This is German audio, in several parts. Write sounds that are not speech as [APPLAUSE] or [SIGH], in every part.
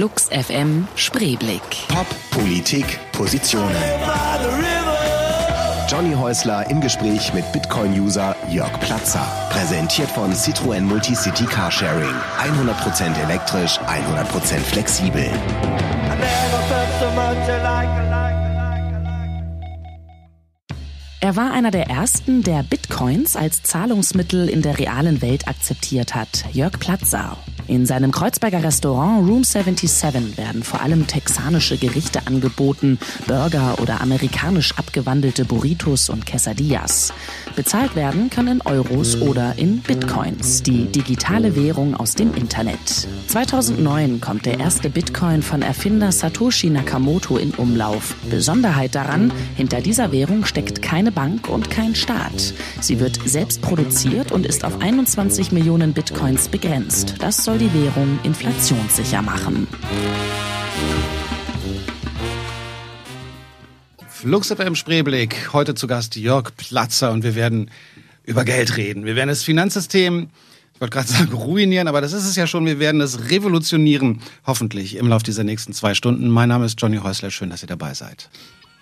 Flux FM Spreeblick. Pop, Politik, Positionen. Johnny Häusler im Gespräch mit Bitcoin-User Jörg Platzer. Präsentiert von Citroën Multicity Carsharing. 100% elektrisch, 100% flexibel. Er war einer der ersten, der Bitcoins als Zahlungsmittel in der realen Welt akzeptiert hat, Jörg Platzer. In seinem Kreuzberger Restaurant Room 77 werden vor allem texanische Gerichte angeboten, Burger oder amerikanisch abgewandelte Burritos und Quesadillas. Bezahlt werden kann in Euros oder in Bitcoins, die digitale Währung aus dem Internet. 2009 kommt der erste Bitcoin von Erfinder Satoshi Nakamoto in Umlauf. Besonderheit daran, hinter dieser Währung steckt keine Bank und kein Staat. Sie wird selbst produziert und ist auf 21 Millionen Bitcoins begrenzt. Das soll die Währung inflationssicher machen. Flux im Spreeblick. Heute zu Gast Jörg Platzer und wir werden über Geld reden. Wir werden das Finanzsystem, ich wollte gerade sagen ruinieren, aber das ist es ja schon. Wir werden es revolutionieren, hoffentlich im Laufe dieser nächsten zwei Stunden. Mein Name ist Johnny Häusler. Schön, dass ihr dabei seid.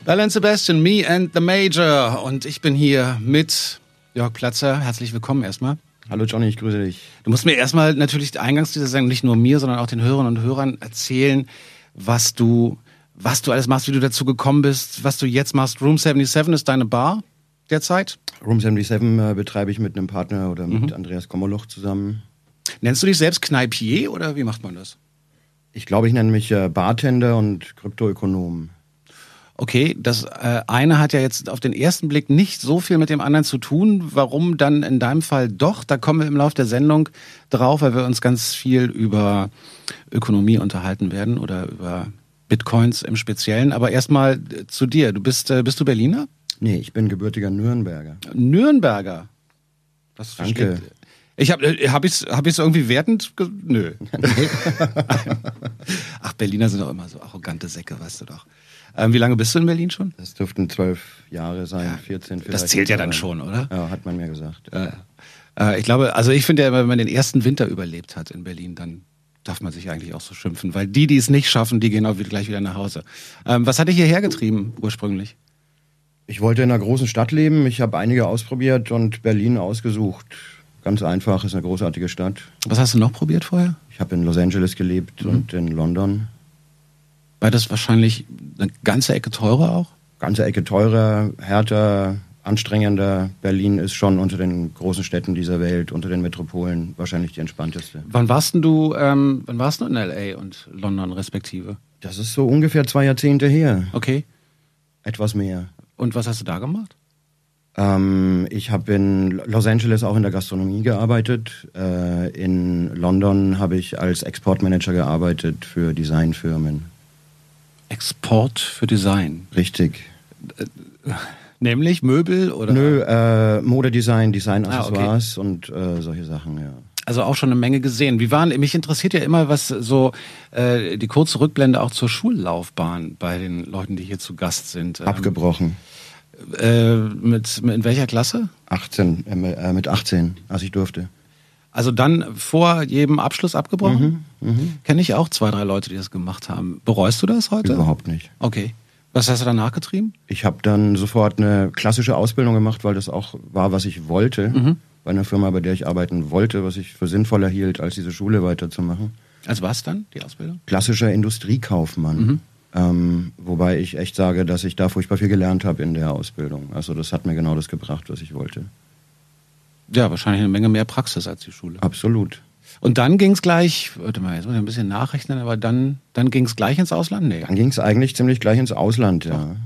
Bell Sebastian, me and the Major. Und ich bin hier mit Jörg Platzer. Herzlich willkommen erstmal. Hallo Johnny, ich grüße dich. Du musst mir erstmal natürlich eingangs dieser Sendung nicht nur mir, sondern auch den Hörern und Hörern erzählen, was du, was du alles machst, wie du dazu gekommen bist, was du jetzt machst. Room 77 ist deine Bar derzeit? Room 77 äh, betreibe ich mit einem Partner oder mit mhm. Andreas Kommerloch zusammen. Nennst du dich selbst Kneipier oder wie macht man das? Ich glaube, ich nenne mich äh, Bartender und Kryptoökonom okay, das äh, eine hat ja jetzt auf den ersten Blick nicht so viel mit dem anderen zu tun. Warum dann in deinem Fall doch? Da kommen wir im Laufe der Sendung drauf, weil wir uns ganz viel über Ökonomie unterhalten werden oder über Bitcoins im Speziellen. Aber erstmal zu dir. Du bist, äh, bist du Berliner? Nee, ich bin gebürtiger Nürnberger. Nürnberger? Was Danke. Ich habe äh, hab ich's hab ich's irgendwie wertend nö. [LAUGHS] [LAUGHS] Ach, Berliner sind doch immer so arrogante Säcke, weißt du doch. Ähm, wie lange bist du in Berlin schon? Das dürften zwölf Jahre sein, ja, 14 vielleicht. Das zählt ja dann schon, oder? Ja, hat man mir gesagt. Äh, äh, ich glaube, also ich finde ja, wenn man den ersten Winter überlebt hat in Berlin, dann darf man sich eigentlich auch so schimpfen, weil die, die es nicht schaffen, die gehen auch wieder, gleich wieder nach Hause. Ähm, was hat dich hierher getrieben ursprünglich? Ich wollte in einer großen Stadt leben. Ich habe einige ausprobiert und Berlin ausgesucht. Ganz einfach, ist eine großartige Stadt. Was hast du noch probiert vorher? Ich habe in Los Angeles gelebt mhm. und in London. Beides wahrscheinlich eine ganze Ecke teurer auch? Ganze Ecke teurer, härter, anstrengender. Berlin ist schon unter den großen Städten dieser Welt, unter den Metropolen wahrscheinlich die entspannteste. Wann warst denn du, ähm, wann warst du in LA und London respektive? Das ist so ungefähr zwei Jahrzehnte her. Okay. Etwas mehr. Und was hast du da gemacht? Ähm, ich habe in Los Angeles auch in der Gastronomie gearbeitet. Äh, in London habe ich als Exportmanager gearbeitet für Designfirmen. Export für Design. Richtig. Äh, nämlich Möbel oder? Nö, äh, Modedesign, Designaccessoires ah, okay. und äh, solche Sachen, ja. Also auch schon eine Menge gesehen. Wie waren, mich interessiert ja immer, was so äh, die kurze Rückblende auch zur Schullaufbahn bei den Leuten, die hier zu Gast sind. Ähm, Abgebrochen. Äh, mit, mit in welcher Klasse? 18, äh, mit 18, als ich durfte. Also dann vor jedem Abschluss abgebrochen? Mhm, mh. Kenne ich auch zwei, drei Leute, die das gemacht haben. Bereust du das heute? Überhaupt nicht. Okay. Was hast du danach getrieben? Ich habe dann sofort eine klassische Ausbildung gemacht, weil das auch war, was ich wollte. Mhm. Bei einer Firma, bei der ich arbeiten wollte, was ich für sinnvoller hielt, als diese Schule weiterzumachen. Also was dann, die Ausbildung? Klassischer Industriekaufmann. Mhm. Ähm, wobei ich echt sage, dass ich da furchtbar viel gelernt habe in der Ausbildung. Also das hat mir genau das gebracht, was ich wollte. Ja, wahrscheinlich eine Menge mehr Praxis als die Schule. Absolut. Und dann ging es gleich, warte mal, jetzt muss ich ein bisschen nachrechnen, aber dann, dann ging es gleich ins Ausland? Nee. Dann ging es eigentlich ziemlich gleich ins Ausland, ja.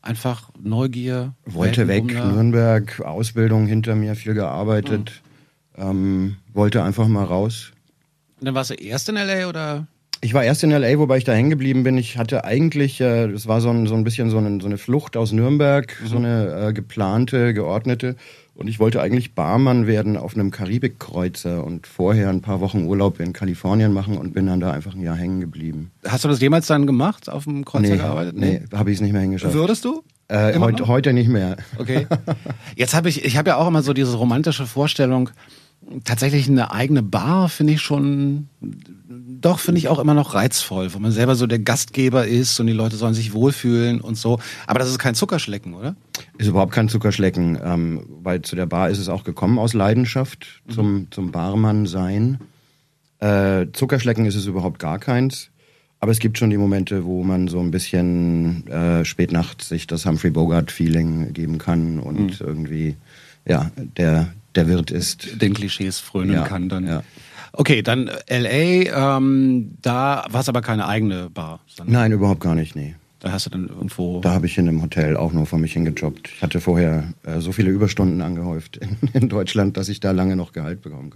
Einfach Neugier. Wollte weg, Nürnberg, Ausbildung hinter mir, viel gearbeitet. Mhm. Ähm, wollte einfach mal raus. Und dann warst du erst in L.A. oder? Ich war erst in L.A., wobei ich da hängen geblieben bin. Ich hatte eigentlich, äh, das war so ein, so ein bisschen so eine, so eine Flucht aus Nürnberg, mhm. so eine äh, geplante, geordnete. Und ich wollte eigentlich Barmann werden auf einem Karibikkreuzer und vorher ein paar Wochen Urlaub in Kalifornien machen und bin dann da einfach ein Jahr hängen geblieben. Hast du das jemals dann gemacht, auf dem Kreuzer nee, gearbeitet? Nee, nee habe ich es nicht mehr hingeschafft. Würdest du? Äh, heute, heute nicht mehr. Okay. [LAUGHS] Jetzt habe ich, ich habe ja auch immer so diese romantische Vorstellung, tatsächlich eine eigene Bar finde ich schon doch, finde ich, auch immer noch reizvoll, wo man selber so der Gastgeber ist und die Leute sollen sich wohlfühlen und so. Aber das ist kein Zuckerschlecken, oder? Ist überhaupt kein Zuckerschlecken, ähm, weil zu der Bar ist es auch gekommen aus Leidenschaft mhm. zum, zum Barmann sein. Äh, Zuckerschlecken ist es überhaupt gar keins. Aber es gibt schon die Momente, wo man so ein bisschen äh, spät nachts sich das Humphrey Bogart-Feeling geben kann und mhm. irgendwie, ja, der, der Wirt ist. Den Klischees frönen ja, kann dann. Ja. Okay, dann LA, ähm, da war es aber keine eigene Bar. Nein, überhaupt gar nicht, nee. Da hast du dann irgendwo. Da habe ich in einem Hotel auch nur vor mich hingejobbt. Ich hatte vorher äh, so viele Überstunden angehäuft in, [LAUGHS] in, Deutschland, dass ich da lange noch Gehalt bekommen,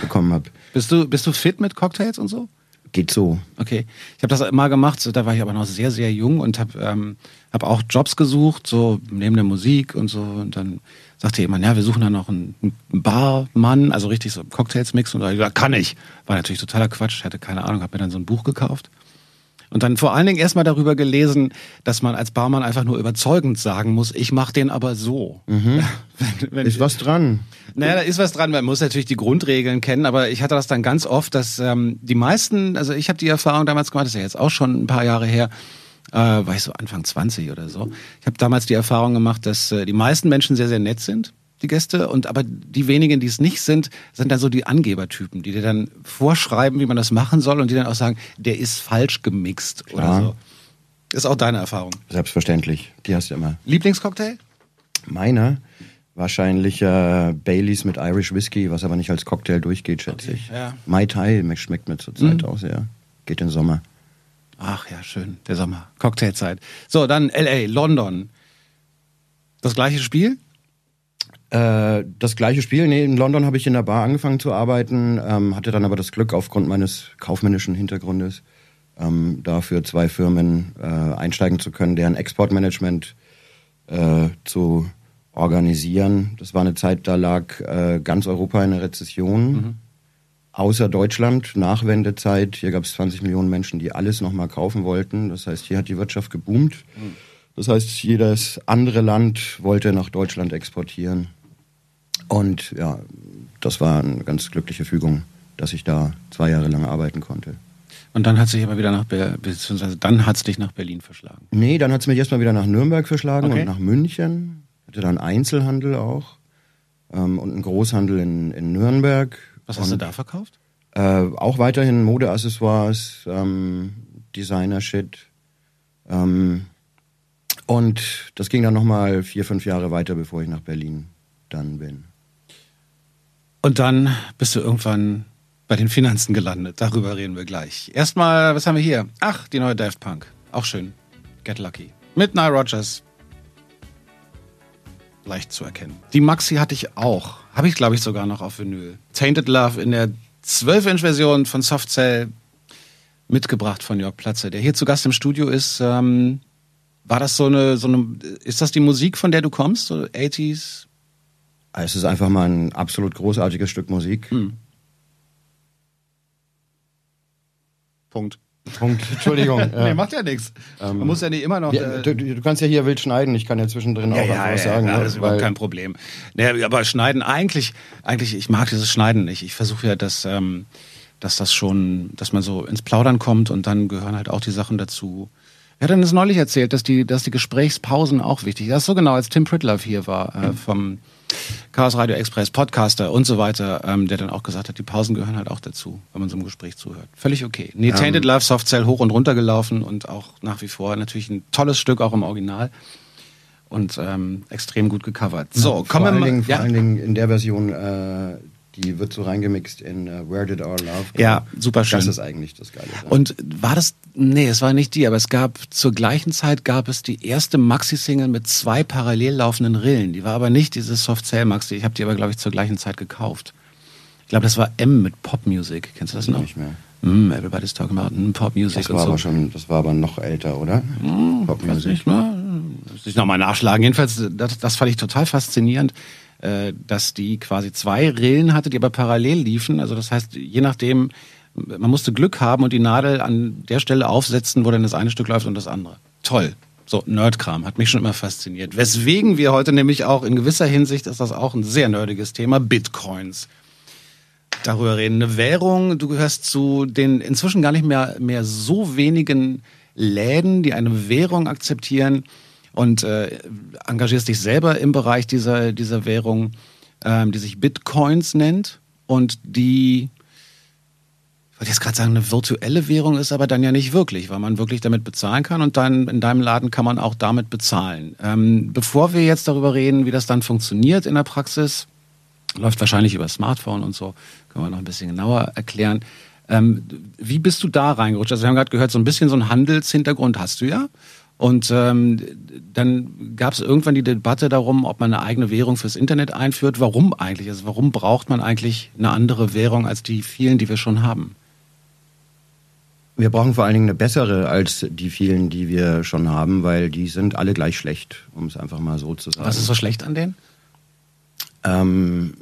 bekommen habe. Bist du, bist du fit mit Cocktails und so? Geht so. Okay. Ich habe das immer gemacht, da war ich aber noch sehr, sehr jung und habe ähm, hab auch Jobs gesucht, so neben der Musik und so. Und dann sagte jemand, ja, wir suchen da noch einen, einen Barmann, also richtig so Cocktails mixen. Und da ich gesagt, kann ich. War natürlich totaler Quatsch, ich hatte keine Ahnung, habe mir dann so ein Buch gekauft. Und dann vor allen Dingen erstmal darüber gelesen, dass man als Barmann einfach nur überzeugend sagen muss, ich mache den aber so. Mhm. [LAUGHS] wenn, wenn ist was dran. Naja, da ist was dran. Man muss natürlich die Grundregeln kennen, aber ich hatte das dann ganz oft, dass ähm, die meisten, also ich habe die Erfahrung damals gemacht, das ist ja jetzt auch schon ein paar Jahre her, äh, war ich so Anfang 20 oder so. Ich habe damals die Erfahrung gemacht, dass äh, die meisten Menschen sehr, sehr nett sind die Gäste. Und aber die wenigen, die es nicht sind, sind dann so die Angebertypen, die dir dann vorschreiben, wie man das machen soll und die dann auch sagen, der ist falsch gemixt Klar. oder so. Ist auch deine Erfahrung. Selbstverständlich. Die hast du immer. Lieblingscocktail? Meiner? Wahrscheinlich äh, Baileys mit Irish Whiskey, was aber nicht als Cocktail durchgeht, schätze okay, ich. Ja. Mai Tai schmeckt mir zurzeit mhm. auch sehr. Geht in den Sommer. Ach ja, schön. Der Sommer. Cocktailzeit. So, dann LA, London. Das gleiche Spiel? Äh, das gleiche Spiel. Nee, in London habe ich in der Bar angefangen zu arbeiten, ähm, hatte dann aber das Glück aufgrund meines kaufmännischen Hintergrundes ähm, dafür zwei Firmen äh, einsteigen zu können, deren Exportmanagement äh, zu organisieren. Das war eine Zeit, da lag äh, ganz Europa in der Rezession. Mhm. Außer Deutschland, Nachwendezeit, hier gab es 20 Millionen Menschen, die alles nochmal kaufen wollten. Das heißt, hier hat die Wirtschaft geboomt. Mhm. Das heißt, jedes andere Land wollte nach Deutschland exportieren. Und ja, das war eine ganz glückliche Fügung, dass ich da zwei Jahre lang arbeiten konnte. Und dann hat sich aber wieder nach Berlin, beziehungsweise dann hat es dich nach Berlin verschlagen. Nee, dann hat es mich erstmal wieder nach Nürnberg verschlagen okay. und nach München. Hatte dann Einzelhandel auch ähm, und einen Großhandel in, in Nürnberg. Was hast und, du da verkauft? Äh, auch weiterhin Modeaccessoires, ähm, Designer-Shit. Ähm, und das ging dann nochmal vier, fünf Jahre weiter, bevor ich nach Berlin dann bin. Und dann bist du irgendwann bei den Finanzen gelandet. Darüber reden wir gleich. Erstmal, was haben wir hier? Ach, die neue Daft Punk. Auch schön. Get Lucky. Mit Nile Rogers. Leicht zu erkennen. Die Maxi hatte ich auch. Habe ich, glaube ich, sogar noch auf Vinyl. Tainted Love in der 12-Inch-Version von Soft Cell mitgebracht von Jörg Platze, der hier zu Gast im Studio ist. Ähm, war das so eine, so eine, ist das die Musik, von der du kommst? So 80s, es ist einfach mal ein absolut großartiges Stück Musik. Mhm. Punkt. Punkt. [LAUGHS] Entschuldigung. ja. nee, macht ja nichts. Man ähm, muss ja nicht immer noch. Ja, du, du, kannst ja hier wild schneiden. Ich kann ja zwischendrin ja, auch ja, was sagen. Ja, ne? das ist überhaupt kein Problem. Nee, aber schneiden eigentlich, eigentlich, ich mag dieses Schneiden nicht. Ich versuche ja, dass, ähm, dass das schon, dass man so ins Plaudern kommt und dann gehören halt auch die Sachen dazu. Er hat dann das neulich erzählt, dass die, dass die Gesprächspausen auch wichtig sind. Das ist so genau, als Tim Pritlove hier war äh, vom Chaos Radio Express, Podcaster und so weiter, ähm, der dann auch gesagt hat, die Pausen gehören halt auch dazu, wenn man so einem Gespräch zuhört. Völlig okay. Nee, um, Tainted Love Soft Cell hoch und runter gelaufen und auch nach wie vor natürlich ein tolles Stück, auch im Original. Und ähm, extrem gut gecovert. So, ja, kommen wir mal. Dingen, ja? Vor allen Dingen in der Version, äh, die wird so reingemixt in uh, Where Did Our Love Go? Ja, super schön. Das ist eigentlich das Geile. Und war das, nee, es war nicht die, aber es gab, zur gleichen Zeit gab es die erste Maxi-Single mit zwei parallel laufenden Rillen. Die war aber nicht diese Soft Cell Maxi. Ich habe die aber, glaube ich, zur gleichen Zeit gekauft. Ich glaube, das war M mit Pop Music. Kennst du das noch? Nicht mehr. Mm, everybody's talking about mm, Pop Music das war so. Aber schon, das war aber noch älter, oder? Mm, Pop Music. Nicht, ne? Muss ich nochmal nachschlagen. Jedenfalls, das, das fand ich total faszinierend äh, dass die quasi zwei Rillen hatte, die aber parallel liefen. Also das heißt, je nachdem, man musste Glück haben und die Nadel an der Stelle aufsetzen, wo dann das eine Stück läuft und das andere. Toll. So, Nerdkram hat mich schon immer fasziniert. Weswegen wir heute nämlich auch in gewisser Hinsicht ist das auch ein sehr nerdiges Thema, Bitcoins. darüber reden. Eine Währung, du gehörst zu den inzwischen gar nicht mehr, mehr so wenigen Läden, die eine Währung akzeptieren und äh, engagierst dich selber im Bereich dieser, dieser Währung, ähm, die sich Bitcoins nennt und die wollte jetzt gerade sagen, eine virtuelle Währung ist aber dann ja nicht wirklich, weil man wirklich damit bezahlen kann und dann in deinem Laden kann man auch damit bezahlen. Ähm, bevor wir jetzt darüber reden, wie das dann funktioniert in der Praxis, läuft wahrscheinlich über Smartphone und so, können wir noch ein bisschen genauer erklären. Ähm, wie bist du da reingerutscht? Also wir haben gerade gehört, so ein bisschen so einen Handelshintergrund hast du ja. Und ähm, dann gab es irgendwann die Debatte darum, ob man eine eigene Währung fürs Internet einführt. Warum eigentlich? Also warum braucht man eigentlich eine andere Währung als die vielen, die wir schon haben? Wir brauchen vor allen Dingen eine bessere als die vielen, die wir schon haben, weil die sind alle gleich schlecht, um es einfach mal so zu sagen. Was ist so schlecht an denen? Ähm,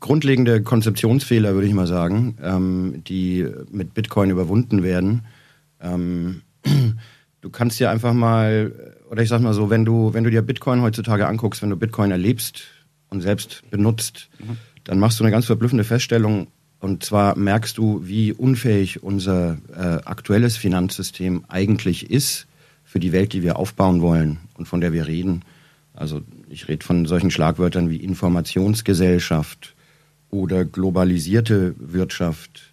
grundlegende Konzeptionsfehler, würde ich mal sagen, ähm, die mit Bitcoin überwunden werden. Ähm, du kannst ja einfach mal, oder ich sag mal so, wenn du, wenn du dir Bitcoin heutzutage anguckst, wenn du Bitcoin erlebst und selbst benutzt, mhm. dann machst du eine ganz verblüffende Feststellung, und zwar merkst du, wie unfähig unser äh, aktuelles Finanzsystem eigentlich ist für die Welt, die wir aufbauen wollen und von der wir reden. Also ich rede von solchen Schlagwörtern wie Informationsgesellschaft oder globalisierte Wirtschaft.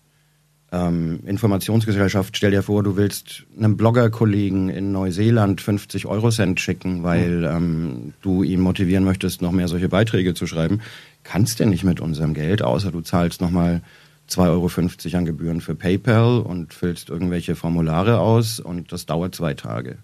Ähm, Informationsgesellschaft, stell dir vor, du willst einem Bloggerkollegen in Neuseeland 50 Euro Cent schicken, weil ähm, du ihn motivieren möchtest, noch mehr solche Beiträge zu schreiben. Kannst du nicht mit unserem Geld, außer du zahlst nochmal 2,50 Euro an Gebühren für PayPal und füllst irgendwelche Formulare aus und das dauert zwei Tage.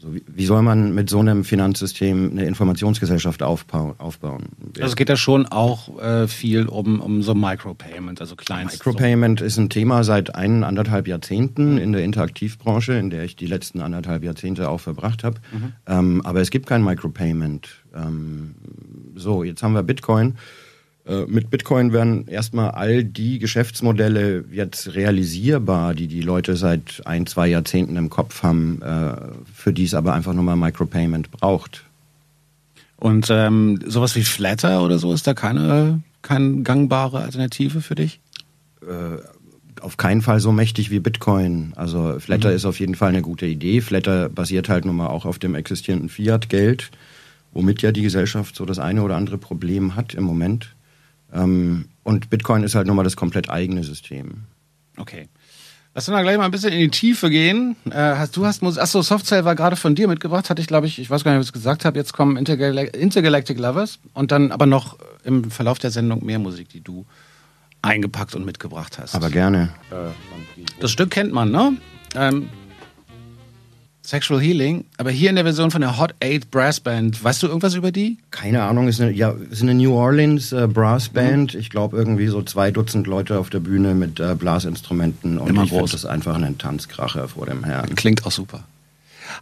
So, wie, wie, soll man mit so einem Finanzsystem eine Informationsgesellschaft aufbauen? Also es geht ja schon auch äh, viel um, um so Micropayment, also Kleinst. Micropayment ist ein Thema seit ein, anderthalb Jahrzehnten in der Interaktivbranche, in der ich die letzten anderthalb Jahrzehnte auch verbracht habe. Mhm. Ähm, aber es gibt kein Micropayment. Ähm, so, jetzt haben wir Bitcoin. Äh, mit Bitcoin werden erstmal all die Geschäftsmodelle jetzt realisierbar, die die Leute seit ein, zwei Jahrzehnten im Kopf haben, äh, für die es aber einfach nur mal Micropayment braucht. Und ähm, sowas wie Flatter oder so ist da keine, keine gangbare Alternative für dich? Äh, auf keinen Fall so mächtig wie Bitcoin. Also Flatter mhm. ist auf jeden Fall eine gute Idee. Flatter basiert halt nun mal auch auf dem existierenden Fiat-Geld, womit ja die Gesellschaft so das eine oder andere Problem hat im Moment. Ähm, und Bitcoin ist halt nochmal das komplett eigene System. Okay. Lass uns mal gleich mal ein bisschen in die Tiefe gehen. Äh, hast, du hast Musik, achso, Softcell war gerade von dir mitgebracht, hatte ich glaube ich, ich weiß gar nicht, ob ich es gesagt habe, jetzt kommen Intergal Intergalactic Lovers und dann aber noch im Verlauf der Sendung mehr Musik, die du eingepackt und mitgebracht hast. Aber gerne. Das Stück kennt man, ne? Ähm, Sexual Healing, aber hier in der Version von der Hot 8 Brass Band. Weißt du irgendwas über die? Keine Ahnung, ist eine, ja, ist eine New Orleans äh, Brass Band. Mhm. Ich glaube irgendwie so zwei Dutzend Leute auf der Bühne mit äh, Blasinstrumenten und Immer ich finde das einfach ein Tanzkracher vor dem Herrn. Klingt auch super.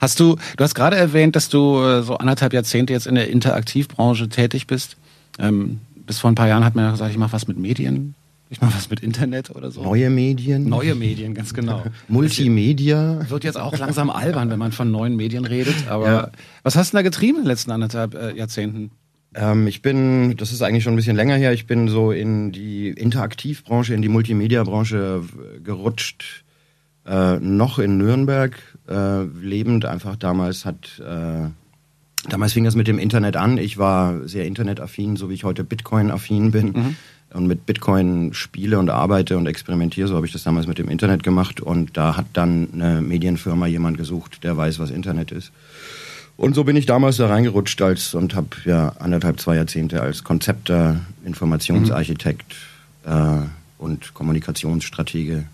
Hast du, du hast gerade erwähnt, dass du äh, so anderthalb Jahrzehnte jetzt in der Interaktivbranche tätig bist. Ähm, bis vor ein paar Jahren hat man ja gesagt, ich mache was mit Medien. Ich mache was mit Internet oder so. Neue Medien. Neue Medien, ganz genau. [LAUGHS] Multimedia. Wird jetzt auch langsam albern, wenn man von neuen Medien redet. Aber ja. was hast du da getrieben in den letzten anderthalb äh, Jahrzehnten? Ähm, ich bin, das ist eigentlich schon ein bisschen länger her, ich bin so in die Interaktivbranche, in die Multimedia-Branche gerutscht. Äh, noch in Nürnberg äh, lebend. Einfach damals hat, äh, damals fing das mit dem Internet an. Ich war sehr internetaffin, so wie ich heute Bitcoin-affin bin. Mhm und mit Bitcoin spiele und arbeite und experimentiere. So habe ich das damals mit dem Internet gemacht. Und da hat dann eine Medienfirma jemand gesucht, der weiß, was Internet ist. Und so bin ich damals da reingerutscht als und habe ja anderthalb, zwei Jahrzehnte als Konzepter, Informationsarchitekt mhm. äh, und Kommunikationsstratege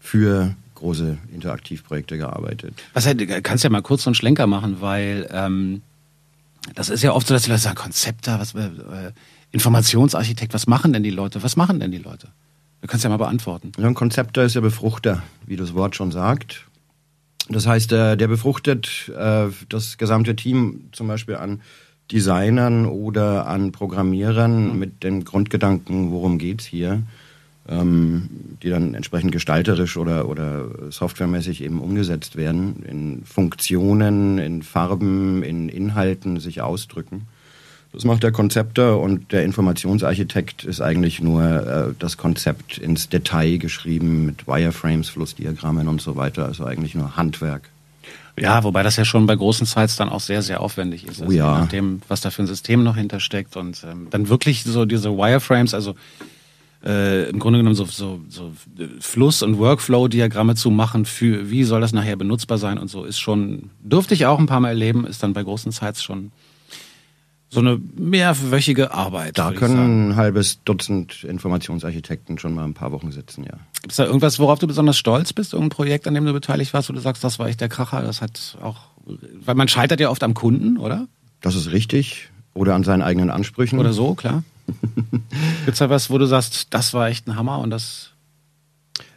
für große Interaktivprojekte gearbeitet. Was kannst du ja mal kurz so einen Schlenker machen, weil ähm, das ist ja oft so, dass die Leute sagen, Konzepter, was äh, Informationsarchitekt, was machen denn die Leute? Was machen denn die Leute? Du kannst ja mal beantworten. Ja, ein Konzepter ist ja Befruchter, wie das Wort schon sagt. Das heißt, äh, der befruchtet äh, das gesamte Team zum Beispiel an Designern oder an Programmierern mhm. mit dem Grundgedanken, worum geht's hier, ähm, die dann entsprechend gestalterisch oder, oder softwaremäßig eben umgesetzt werden, in Funktionen, in Farben, in Inhalten sich ausdrücken. Das macht der Konzepter und der Informationsarchitekt ist eigentlich nur äh, das Konzept ins Detail geschrieben mit Wireframes, Flussdiagrammen und so weiter. Also eigentlich nur Handwerk. Ja, wobei das ja schon bei großen Sites dann auch sehr, sehr aufwendig ist. Also oh ja. Je nachdem, was da für ein System noch hintersteckt und ähm, dann wirklich so diese Wireframes, also äh, im Grunde genommen so, so, so Fluss- und Workflow-Diagramme zu machen für, wie soll das nachher benutzbar sein und so, ist schon, durfte ich auch ein paar Mal erleben, ist dann bei großen Sites schon so eine mehrwöchige Arbeit. Da können ein halbes Dutzend Informationsarchitekten schon mal ein paar Wochen sitzen, ja. Gibt es da irgendwas, worauf du besonders stolz bist? Irgendein Projekt, an dem du beteiligt warst, wo du sagst, das war echt der Kracher, das hat auch, weil man scheitert ja oft am Kunden, oder? Das ist richtig. Oder an seinen eigenen Ansprüchen. Oder so, klar. [LAUGHS] Gibt es da was, wo du sagst, das war echt ein Hammer und das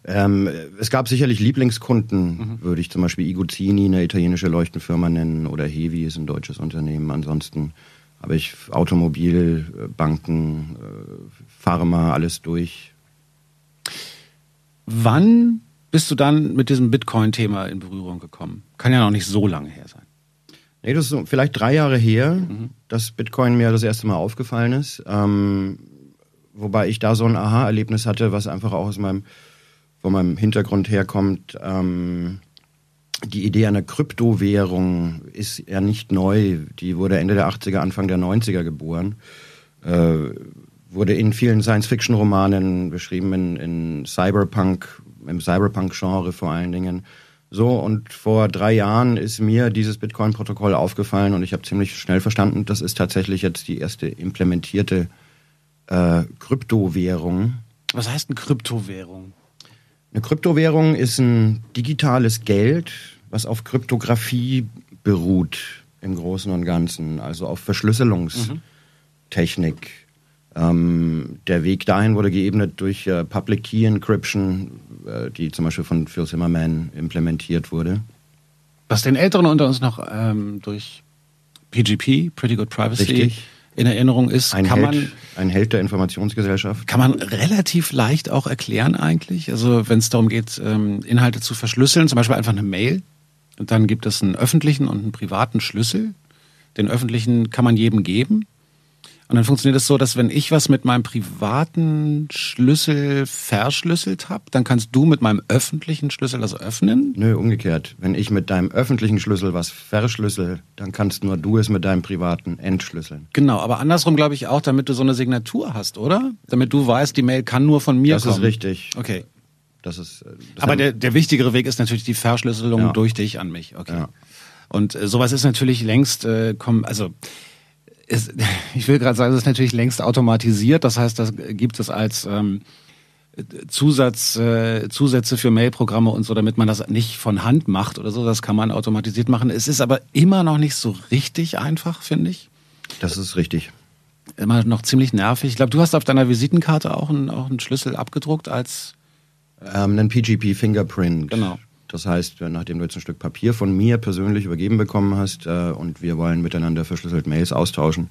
ähm, es gab sicherlich Lieblingskunden, mhm. würde ich zum Beispiel Iguzini, eine italienische Leuchtenfirma nennen, oder Hevi ist ein deutsches Unternehmen. Ansonsten habe ich Automobil, Banken, äh, Pharma, alles durch. Wann bist du dann mit diesem Bitcoin-Thema in Berührung gekommen? Kann ja noch nicht so lange her sein. Nee, das ist vielleicht drei Jahre her, mhm. dass Bitcoin mir das erste Mal aufgefallen ist. Ähm, wobei ich da so ein Aha-Erlebnis hatte, was einfach auch aus meinem, von meinem Hintergrund herkommt. Ähm, die Idee einer Kryptowährung ist ja nicht neu. Die wurde Ende der 80er, Anfang der 90er geboren. Äh, wurde in vielen Science-Fiction-Romanen beschrieben, in, in Cyberpunk, im Cyberpunk-Genre vor allen Dingen. So, und vor drei Jahren ist mir dieses Bitcoin-Protokoll aufgefallen und ich habe ziemlich schnell verstanden, das ist tatsächlich jetzt die erste implementierte äh, Kryptowährung. Was heißt eine Kryptowährung? Eine Kryptowährung ist ein digitales Geld, was auf Kryptographie beruht im Großen und Ganzen, also auf Verschlüsselungstechnik. Mhm. Ähm, der Weg dahin wurde geebnet durch äh, Public Key Encryption, äh, die zum Beispiel von Phil Zimmerman implementiert wurde. Was den Älteren unter uns noch ähm, durch PGP, Pretty Good Privacy, Richtig in Erinnerung ist, ein kann Held, man ein Held der Informationsgesellschaft. Kann man relativ leicht auch erklären eigentlich. Also wenn es darum geht, ähm, Inhalte zu verschlüsseln, zum Beispiel einfach eine Mail. Und dann gibt es einen öffentlichen und einen privaten Schlüssel. Den öffentlichen kann man jedem geben. Und dann funktioniert es so, dass wenn ich was mit meinem privaten Schlüssel verschlüsselt habe, dann kannst du mit meinem öffentlichen Schlüssel das öffnen? Nö, umgekehrt. Wenn ich mit deinem öffentlichen Schlüssel was verschlüssel, dann kannst nur du es mit deinem privaten entschlüsseln. Genau, aber andersrum glaube ich auch, damit du so eine Signatur hast, oder? Damit du weißt, die Mail kann nur von mir das kommen. Das ist richtig. Okay. Das ist, äh, das aber der, der wichtigere Weg ist natürlich die Verschlüsselung Ja. durch dich an mich. Okay. Ja. Und äh, sowas ist natürlich längst, äh, komm, also es, [LAUGHS] ich will gerade sagen, es ist natürlich längst automatisiert. Das heißt, das gibt es als ähm, Zusatz, äh, Zusätze für Mailprogramme und so, damit man das nicht von Hand macht oder so. Das kann man automatisiert machen. Es ist aber immer noch nicht so richtig einfach, finde ich. Das ist richtig. Immer noch ziemlich nervig. Ich glaube, du hast auf deiner Visitenkarte auch einen, auch einen Schlüssel abgedruckt als Ähm, ein PGP Fingerprint. Genau. Das heißt, nachdem du jetzt ein Stück Papier von mir persönlich übergeben bekommen hast äh, und wir wollen miteinander verschlüsselt Mails austauschen,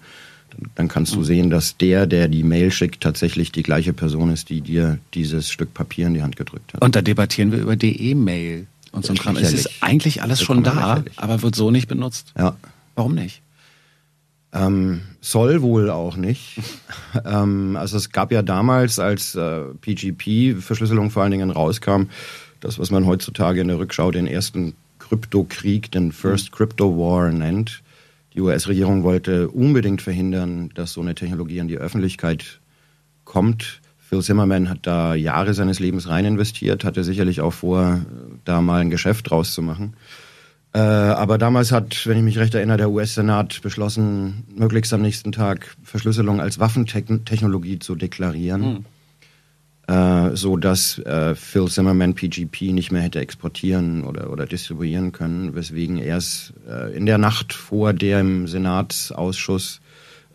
dann, dann kannst du Mhm. sehen, dass der, der die Mail schickt, tatsächlich die gleiche Person ist, die dir dieses Stück Papier in die Hand gedrückt hat. Und da debattieren wir über DE-Mail und so ein Kram. Es ist eigentlich alles schon da, aber wird so nicht benutzt. Ja. Warum nicht? Ähm, soll wohl auch nicht. [LAUGHS] ähm, also es gab ja damals, als äh, PGP-Verschlüsselung vor allen Dingen rauskam, das, was man heutzutage in der Rückschau den ersten Kryptokrieg, den First Crypto War nennt. Die US-Regierung wollte unbedingt verhindern, dass so eine Technologie an die Öffentlichkeit kommt. Phil Zimmerman hat da Jahre seines Lebens rein investiert, hatte sicherlich auch vor, da mal ein Geschäft draus zu machen. Äh, aber damals hat, wenn ich mich recht erinnere, der US-Senat beschlossen, möglichst am nächsten Tag Verschlüsselung als Waffentechnologie zu deklarieren, äh, so dass äh, Phil Zimmerman PGP nicht mehr hätte exportieren oder, oder distribuieren können, weswegen er es äh, in der Nacht vor dem Senatsausschuss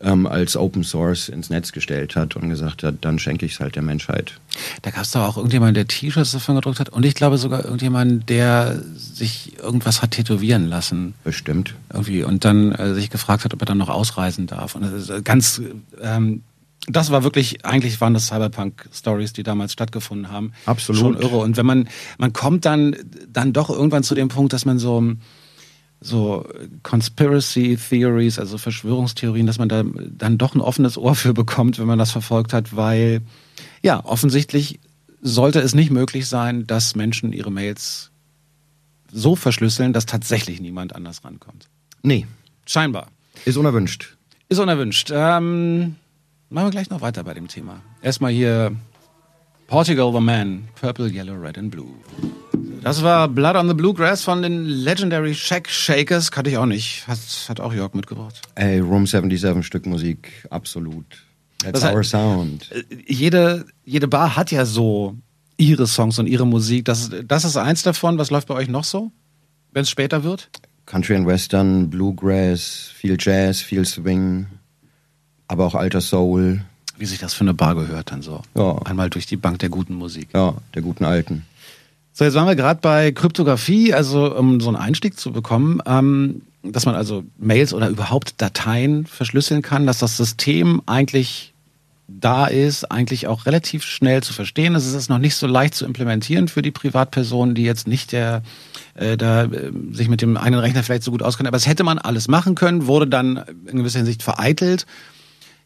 ähm, als Open Source ins Netz gestellt hat und gesagt hat, dann schenke ich es halt der Menschheit. Da gab es doch auch irgendjemanden, der T-Shirts davon gedruckt hat und ich glaube sogar irgendjemanden, der sich irgendwas hat tätowieren lassen. Bestimmt. Irgendwie und dann äh, sich gefragt hat, ob er dann noch ausreisen darf. Und das ist äh, ganz, ähm, das war wirklich, eigentlich waren das Cyberpunk-Stories, die damals stattgefunden haben. Absolut. Schon irre. Und wenn man, man kommt dann, dann doch irgendwann zu dem Punkt, dass man so, so Conspiracy Theories, also Verschwörungstheorien, dass man da dann doch ein offenes Ohr für bekommt, wenn man das verfolgt hat, weil ja, offensichtlich sollte es nicht möglich sein, dass Menschen ihre Mails so verschlüsseln, dass tatsächlich niemand anders rankommt. Nee. Scheinbar. Ist unerwünscht. Ist unerwünscht. Ähm, machen wir gleich noch weiter bei dem Thema. Erstmal hier Portugal the Man, Purple, Yellow, Red and Blue. Das war Blood on the Bluegrass von den Legendary Shack Shakers. Kannte ich auch nicht. Hat, hat auch Jörg mitgebracht. Ey, Room 77 Stück Musik, absolut. That's Das our heißt- sound. Äh, Jede, jede Bar hat ja so ihre Songs und ihre Musik. Das, das ist eins davon. Was läuft bei euch noch so, wenn es später wird? Country and Western, Bluegrass, viel Jazz, viel Swing, aber auch alter Soul. Wie sich das für eine Bar gehört dann so. Ja. Einmal durch die Bank der guten Musik. Ja, der guten alten. So, jetzt waren wir gerade bei Kryptographie, also um so einen Einstieg zu bekommen, ähm, dass man also Mails oder überhaupt Dateien verschlüsseln kann, dass das System eigentlich da ist, eigentlich auch relativ schnell zu verstehen. Es ist noch nicht so leicht zu implementieren für die Privatpersonen, die jetzt nicht der äh, da äh, sich mit dem einen Rechner vielleicht so gut auskennen. Aber es hätte man alles machen können, wurde dann in gewisser Hinsicht vereitelt.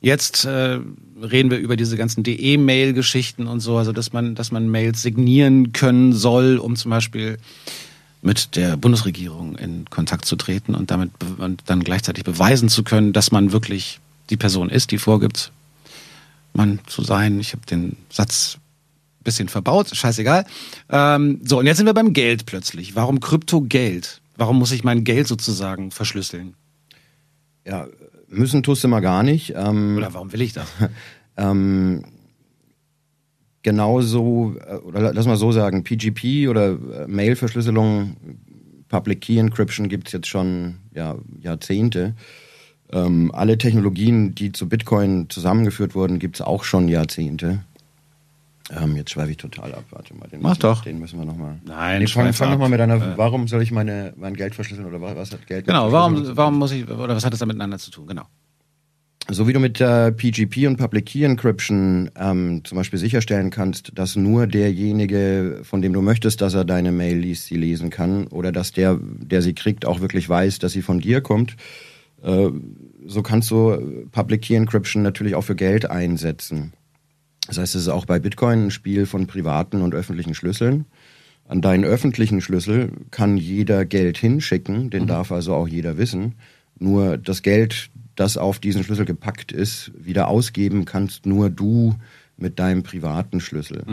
Jetzt äh, reden wir über diese ganzen DE-Mail-Geschichten und so, also dass man, dass man Mails signieren können soll, um zum Beispiel mit der Bundesregierung in Kontakt zu treten und damit und dann gleichzeitig beweisen zu können, dass man wirklich die Person ist, die vorgibt, man zu sein. Ich habe den Satz ein bisschen verbaut, scheißegal. Ähm, so, und jetzt sind wir beim Geld plötzlich. Warum Kryptogeld? Warum muss ich mein Geld sozusagen verschlüsseln? Ja, müssen tust du mal gar nicht. Ähm, Oder warum will ich das? [LAUGHS] ähm, genauso, äh, oder lass mal so sagen, PGP oder äh, Mail-Verschlüsselung, Public Key Encryption gibt's jetzt schon ja, Jahrzehnte. Ähm, alle Technologien, die zu Bitcoin zusammengeführt wurden, gibt's auch schon Jahrzehnte. Ähm, jetzt schweife ich total ab. Warte mal, den Mach müssen, doch. Den müssen wir nochmal. Nein, nee, fang, fang nochmal mit deiner. Äh. warum soll ich meine, mein Geld verschlüsseln oder was, hat Geld Genau, warum, zu tun? warum muss ich, oder was hat das da miteinander zu tun? Genau. So wie du mit äh, PGP und Public Key Encryption ähm, zum Beispiel sicherstellen kannst, dass nur derjenige, von dem du möchtest, dass er deine Mail liest, sie lesen kann oder dass der, der sie kriegt, auch wirklich weiß, dass sie von dir kommt, äh, so kannst du Public Key Encryption natürlich auch für Geld einsetzen. Das heißt, es ist auch bei Bitcoin ein Spiel von privaten und öffentlichen Schlüsseln. An deinen öffentlichen Schlüssel kann jeder Geld hinschicken, den darf also auch jeder wissen. Nur das Geld, das auf diesen Schlüssel gepackt ist, wieder ausgeben kannst nur du mit deinem privaten Schlüssel.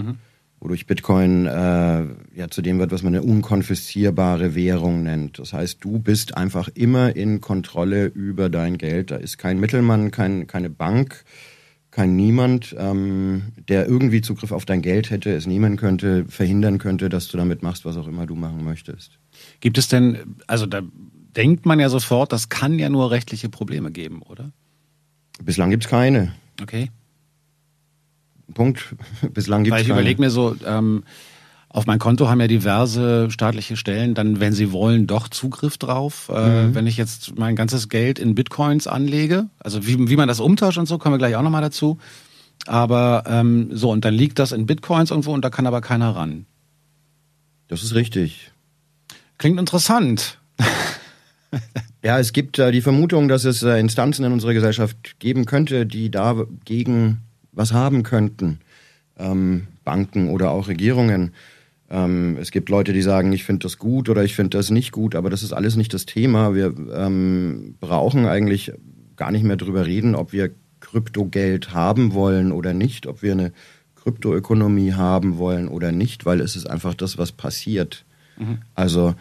Wodurch Bitcoin äh, ja zu dem wird, was man eine unkonfiszierbare Währung nennt. Das heißt, du bist einfach immer in Kontrolle über dein Geld. Da ist kein Mittelmann, kein, keine Bank, kein Niemand, ähm, der irgendwie Zugriff auf dein Geld hätte, es nehmen könnte, verhindern könnte, dass du damit machst, was auch immer du machen möchtest. Gibt es denn, also da denkt man ja sofort, das kann ja nur rechtliche Probleme geben, oder? Bislang gibt's keine. Okay. Punkt. [LAUGHS] Bislang gibt's Weil ich keine. überlege mir so, ähm, auf mein Konto haben ja diverse staatliche Stellen dann, wenn sie wollen, doch Zugriff drauf. Äh, Wenn ich jetzt mein ganzes Geld in Bitcoins anlege, also wie, wie man das umtauscht und so, kommen wir gleich auch nochmal dazu. Aber ähm, so, und dann liegt das in Bitcoins irgendwo und da kann aber keiner ran. Das ist richtig. Klingt interessant. [LAUGHS] Ja, es gibt äh, die Vermutung, dass es äh, Instanzen in unserer Gesellschaft geben könnte, die dagegen was haben könnten. Ähm, Banken oder auch Regierungen. Ähm, es gibt Leute, die sagen, ich finde das gut oder ich finde das nicht gut, aber das ist alles nicht das Thema. Wir ähm, brauchen eigentlich gar nicht mehr drüber reden, ob wir Kryptogeld haben wollen oder nicht, ob wir eine Kryptoökonomie haben wollen oder nicht, weil es ist einfach das, was passiert. Also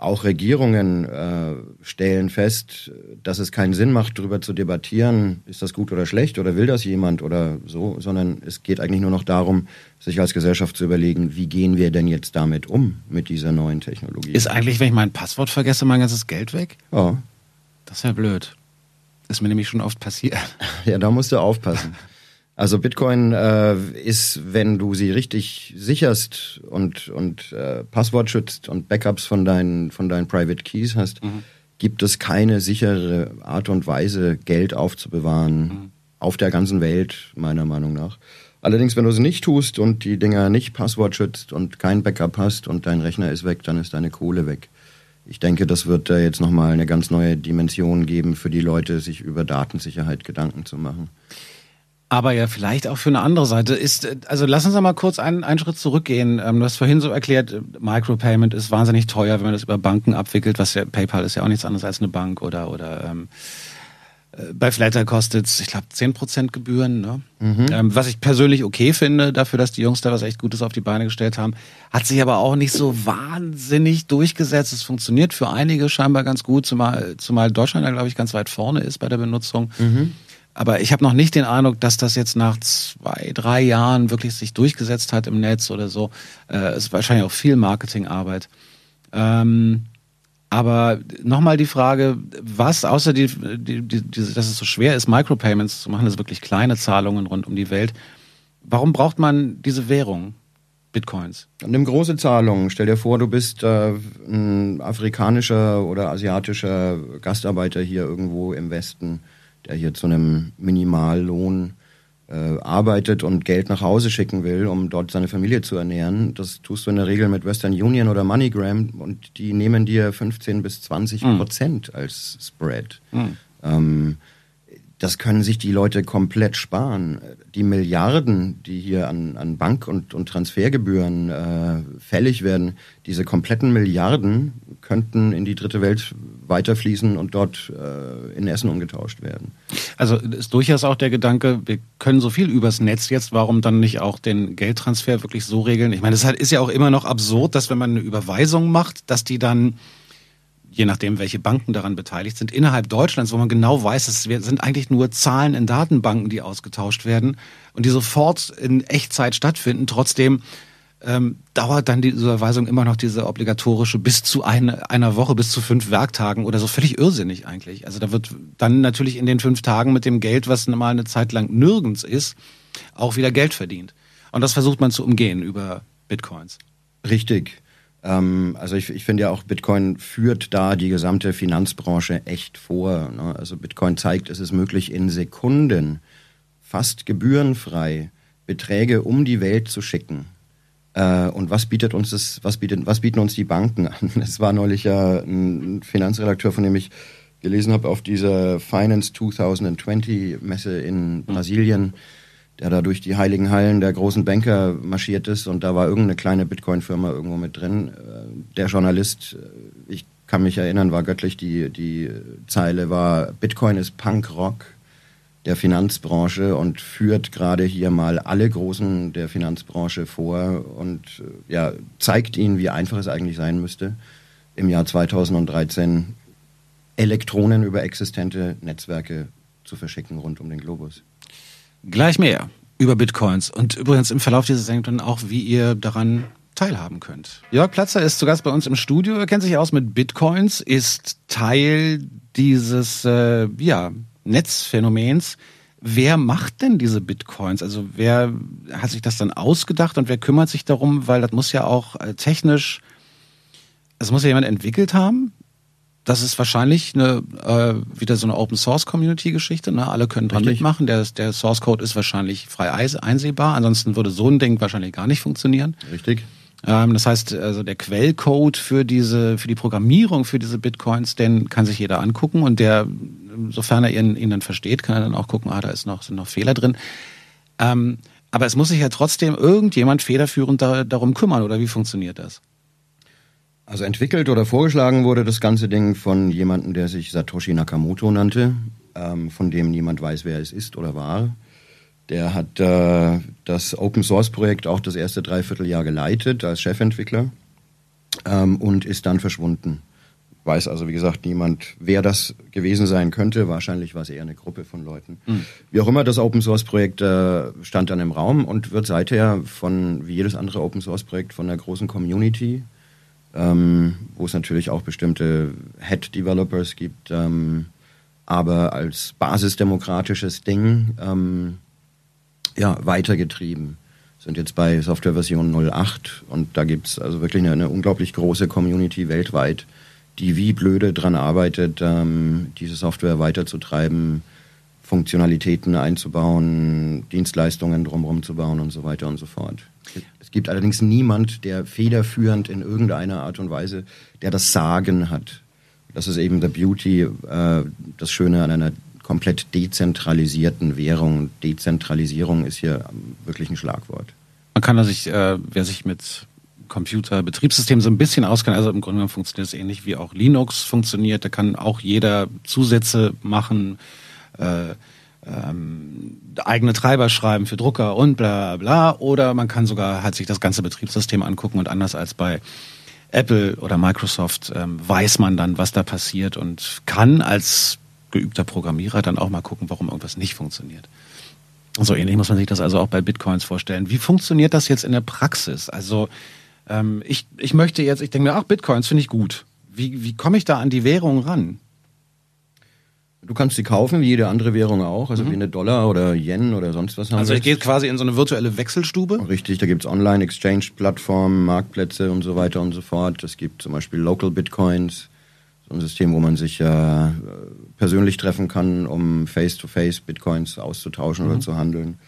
auch Regierungen äh, stellen fest, dass es keinen Sinn macht, darüber zu debattieren, ist das gut oder schlecht oder will das jemand oder so, sondern es geht eigentlich nur noch darum, sich als Gesellschaft zu überlegen, wie gehen wir denn jetzt damit um, mit dieser neuen Technologie. Ist eigentlich, wenn ich mein Passwort vergesse, mein ganzes Geld weg? ja. Das ist ja blöd. Ist mir nämlich schon oft passiert. ja, da musst du aufpassen. [LAUGHS] Also Bitcoin äh, ist, wenn du sie richtig sicherst und, und äh, Passwort schützt und Backups von deinen, von deinen Private Keys hast, gibt es keine sichere Art und Weise, Geld aufzubewahren auf der ganzen Welt, meiner Meinung nach. Allerdings, wenn du es nicht tust und die Dinger nicht Passwort schützt und kein Backup hast und dein Rechner ist weg, dann ist deine Kohle weg. ich denke, das wird äh, jetzt nochmal eine ganz neue Dimension geben für die Leute, sich über Datensicherheit Gedanken zu machen. Aber ja, vielleicht auch für eine andere Seite ist, also lass uns mal kurz einen, einen Schritt zurückgehen. Ähm, du hast vorhin so erklärt, Micropayment ist wahnsinnig teuer, wenn man das über Banken abwickelt, was ja PayPal ist ja auch nichts anderes als eine Bank oder, oder ähm, äh, bei Flatter kostet es, ich glaube, 10% Gebühren, ne? Mhm. Ähm, was ich persönlich okay finde, dafür, dass die Jungs da was echt Gutes auf die Beine gestellt haben. Hat sich aber auch nicht so wahnsinnig durchgesetzt. Es funktioniert für einige scheinbar ganz gut, zumal, zumal Deutschland da, glaube ich, ganz weit vorne ist bei der Benutzung. Mhm. Aber ich habe noch nicht den Eindruck, dass das jetzt nach zwei, drei Jahren wirklich sich durchgesetzt hat im Netz oder so. Äh, es ist wahrscheinlich auch viel Marketingarbeit. Ähm, aber nochmal die Frage, was außer die, die, die, dass es so schwer ist, Micropayments zu machen, das also wirklich kleine Zahlungen rund um die Welt, warum braucht man diese Währung? Bitcoins. Nimm große Zahlungen. Stell dir vor, du bist äh, ein afrikanischer oder asiatischer Gastarbeiter hier irgendwo im Westen, der hier zu einem Minimallohn äh, arbeitet und Geld nach Hause schicken will, um dort seine Familie zu ernähren. Das tust du in der Regel mit Western Union oder MoneyGram und die nehmen dir 15 bis 20 mhm. Prozent als Spread. Mhm. Ähm, das können sich die Leute komplett sparen. Die Milliarden, die hier an, an Bank- und, und Transfergebühren äh, fällig werden, diese kompletten Milliarden könnten in die dritte Welt weiterfließen und dort äh, in Essen umgetauscht werden. Also ist durchaus auch der Gedanke, wir können so viel übers Netz jetzt, warum dann nicht auch den Geldtransfer wirklich so regeln? Ich meine, es ist ja auch immer noch absurd, dass wenn man eine Überweisung macht, dass die dann je nachdem, welche Banken daran beteiligt sind, innerhalb Deutschlands, wo man genau weiß, es sind eigentlich nur Zahlen in Datenbanken, die ausgetauscht werden und die sofort in Echtzeit stattfinden. Trotzdem ähm, dauert dann die Überweisung immer noch diese obligatorische bis zu eine, einer Woche, bis zu fünf Werktagen oder so. Völlig irrsinnig eigentlich. Also da wird dann natürlich in den fünf Tagen mit dem Geld, was mal eine Zeit lang nirgends ist, auch wieder Geld verdient. Und das versucht man zu umgehen über Bitcoins. Richtig. Ähm, also ich, ich finde ja auch, Bitcoin führt da die gesamte Finanzbranche echt vor. Ne? Also Bitcoin zeigt, es ist möglich, in Sekunden fast gebührenfrei Beträge um die Welt zu schicken. Äh, und was bietet uns das, was bietet, was bieten uns die Banken [LAUGHS] an? Es war neulich ja ein Finanzredakteur, von dem ich gelesen habe, auf dieser Finance 2020 Messe in Brasilien der da durch die heiligen Hallen der großen Banker marschiert ist und da war irgendeine kleine Bitcoin-Firma irgendwo mit drin. Äh, der Journalist, äh, ich kann mich erinnern, war göttlich, die, die Zeile war, Bitcoin ist Punkrock der Finanzbranche und führt gerade hier mal alle Großen der Finanzbranche vor und äh, ja, zeigt ihnen, wie einfach es eigentlich sein müsste, im Jahr 2013 Elektronen über existente Netzwerke zu verschicken rund um den Globus. Gleich mehr über Bitcoins und übrigens im Verlauf dieser Sendung auch, wie ihr daran teilhaben könnt. Jörg Platzer ist zu Gast bei uns im Studio. Er kennt sich aus mit Bitcoins, ist Teil dieses äh, ja, Netzphänomens. Wer macht denn diese Bitcoins? Also wer hat sich das dann ausgedacht und wer kümmert sich darum? Weil das muss ja auch äh, technisch, es muss ja jemand entwickelt haben das ist wahrscheinlich eine, äh, wieder so eine Open Source Community Geschichte. Ne? Alle können dran Richtig. mitmachen. Der, der Source Code ist wahrscheinlich frei einsehbar. Ansonsten würde so ein Ding wahrscheinlich gar nicht funktionieren. Richtig. Ähm, das heißt, also der Quellcode für diese, für die Programmierung für diese Bitcoins, den kann sich jeder angucken und der, sofern er ihn, ihn dann versteht, kann er dann auch gucken, ah, da ist noch, sind noch Fehler drin. Ähm, aber es muss sich ja trotzdem irgendjemand federführend da, darum kümmern, oder wie funktioniert das? Also entwickelt oder vorgeschlagen wurde das ganze Ding von jemandem, der sich Satoshi Nakamoto nannte, ähm, von dem niemand weiß, wer es ist oder war. Der hat äh, das Open Source Projekt auch das erste Dreivierteljahr geleitet als Chefentwickler ähm, und ist dann verschwunden. Weiß also, wie gesagt, niemand, wer das gewesen sein könnte. Wahrscheinlich war es eher eine Gruppe von Leuten. Mhm. Wie auch immer, das Open Source Projekt äh, stand dann im Raum und wird seither von, wie jedes andere Open Source Projekt, von einer großen Community ähm, wo es natürlich auch bestimmte Head-Developers gibt, ähm, aber als basisdemokratisches Ding ähm, ja, weitergetrieben. Sind jetzt bei Softwareversion 08 und da gibt es also wirklich eine, eine, unglaublich große Community weltweit, die wie blöde dran arbeitet, ähm, diese Software weiterzutreiben, Funktionalitäten einzubauen, Dienstleistungen drumherum zu bauen und so weiter und so fort. Es gibt allerdings niemand, der federführend in irgendeiner Art und Weise, der das Sagen hat. Das ist eben the beauty, äh, das Schöne an einer komplett dezentralisierten Währung. Dezentralisierung ist hier wirklich ein Schlagwort. Man kann sich, äh, wer sich mit Computerbetriebssystemen so ein bisschen auskennt, also im Grunde genommen funktioniert es ähnlich wie auch Linux funktioniert. Da kann auch jeder Zusätze machen, äh, ähm, eigene Treiber schreiben für Drucker und bla bla. Oder man kann sogar halt sich das ganze Betriebssystem angucken und anders als bei Apple oder Microsoft ähm, weiß man dann, was da passiert und kann als geübter Programmierer dann auch mal gucken, warum irgendwas nicht funktioniert. So ähnlich muss man sich das also auch bei Bitcoins vorstellen. Wie funktioniert das jetzt in der Praxis? Also ähm, ich, ich möchte jetzt, ich denke mir, ach, Bitcoins finde ich gut. Wie, wie komme ich da an die Währung ran? Du kannst sie kaufen, wie jede andere Währung auch, also mhm. wie eine Dollar oder Yen oder sonst was. Also ich gehe quasi in so eine virtuelle Wechselstube? Richtig, da gibt's Online-Exchange-Plattformen, Marktplätze und so weiter und so fort. Es gibt zum Beispiel Local Bitcoins, so ein System, wo man sich äh, persönlich treffen kann, um Face-to-Face -face Bitcoins auszutauschen mhm. oder zu handeln.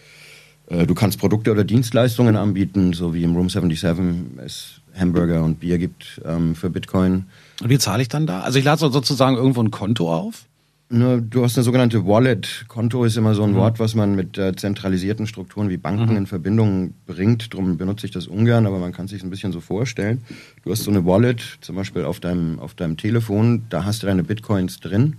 Äh, du kannst Produkte oder Dienstleistungen anbieten, so wie im Room 77 es Hamburger und Bier gibt ähm, für Bitcoin. Und wie zahle ich dann da? Also ich lade sozusagen irgendwo ein Konto auf? Ne, du hast eine sogenannte Wallet. Konto ist immer so ein mhm. Wort, was man mit äh, zentralisierten Strukturen wie Banken mhm. in Verbindung bringt. Darum benutze ich das ungern, aber man kann sich ein bisschen so vorstellen. Du hast so eine Wallet, zum Beispiel auf deinem, auf deinem Telefon, da hast du deine Bitcoins drin.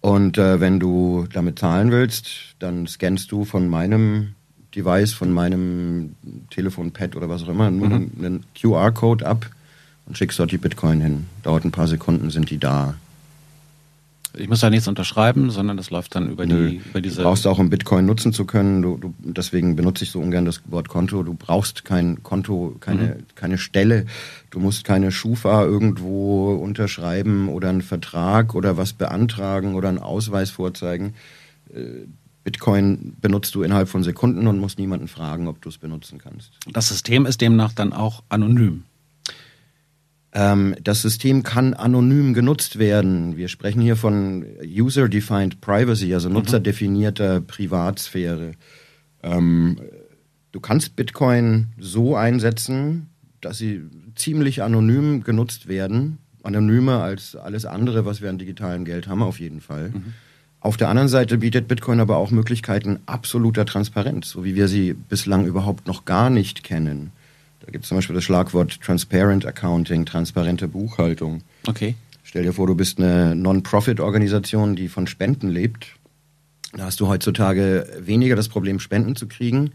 Und äh, wenn du damit zahlen willst, dann scannst du von meinem Device, von meinem Telefonpad oder was auch immer, nur mhm. einen QR-Code ab und schickst dort die Bitcoin hin. Dauert ein paar Sekunden, sind die da. Ich muss da nichts unterschreiben, sondern das läuft dann über, Nö. die, über diese. Du brauchst auch, um Bitcoin nutzen zu können. Du, du, deswegen benutze ich so ungern das Wort Konto. Du brauchst kein Konto, keine, mhm. keine Stelle. Du musst keine Schufa irgendwo unterschreiben oder einen Vertrag oder was beantragen oder einen Ausweis vorzeigen. Äh, Bitcoin benutzt du innerhalb von Sekunden und musst niemanden fragen, ob du es benutzen kannst. Das System ist demnach dann auch anonym. Ähm, das System kann anonym genutzt werden. Wir sprechen hier von User-Defined Privacy, also mhm. nutzerdefinierter Privatsphäre. Ähm, du kannst Bitcoin so einsetzen, dass sie ziemlich anonym genutzt werden. Anonymer als alles andere, was wir an digitalem Geld haben, auf jeden Fall. Mhm. Auf der anderen Seite bietet Bitcoin aber auch Möglichkeiten absoluter Transparenz, so wie wir sie bislang überhaupt noch gar nicht kennen. Da gibt es zum Beispiel das Schlagwort Transparent Accounting, transparente Buchhaltung. Okay. Stell dir vor, du bist eine Non-Profit-Organisation, die von Spenden lebt. Da hast du heutzutage weniger das Problem, Spenden zu kriegen,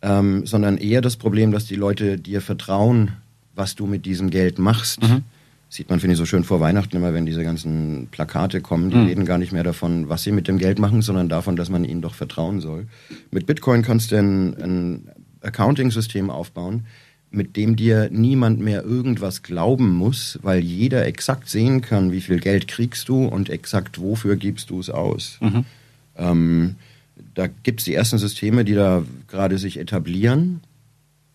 ähm, sondern eher das Problem, dass die Leute dir vertrauen, was du mit diesem Geld machst. Mhm. Sieht man, finde ich, so schön vor Weihnachten immer, wenn diese ganzen Plakate kommen. Die mhm. reden gar nicht mehr davon, was sie mit dem Geld machen, sondern davon, dass man ihnen doch vertrauen soll. Mit Bitcoin kannst du ein, ein Accounting-System aufbauen, mit dem dir niemand mehr irgendwas glauben muss, weil jeder exakt sehen kann, wie viel Geld kriegst du und exakt wofür gibst du es aus. Mhm. Ähm, da gibt es die ersten Systeme, die da gerade sich etablieren,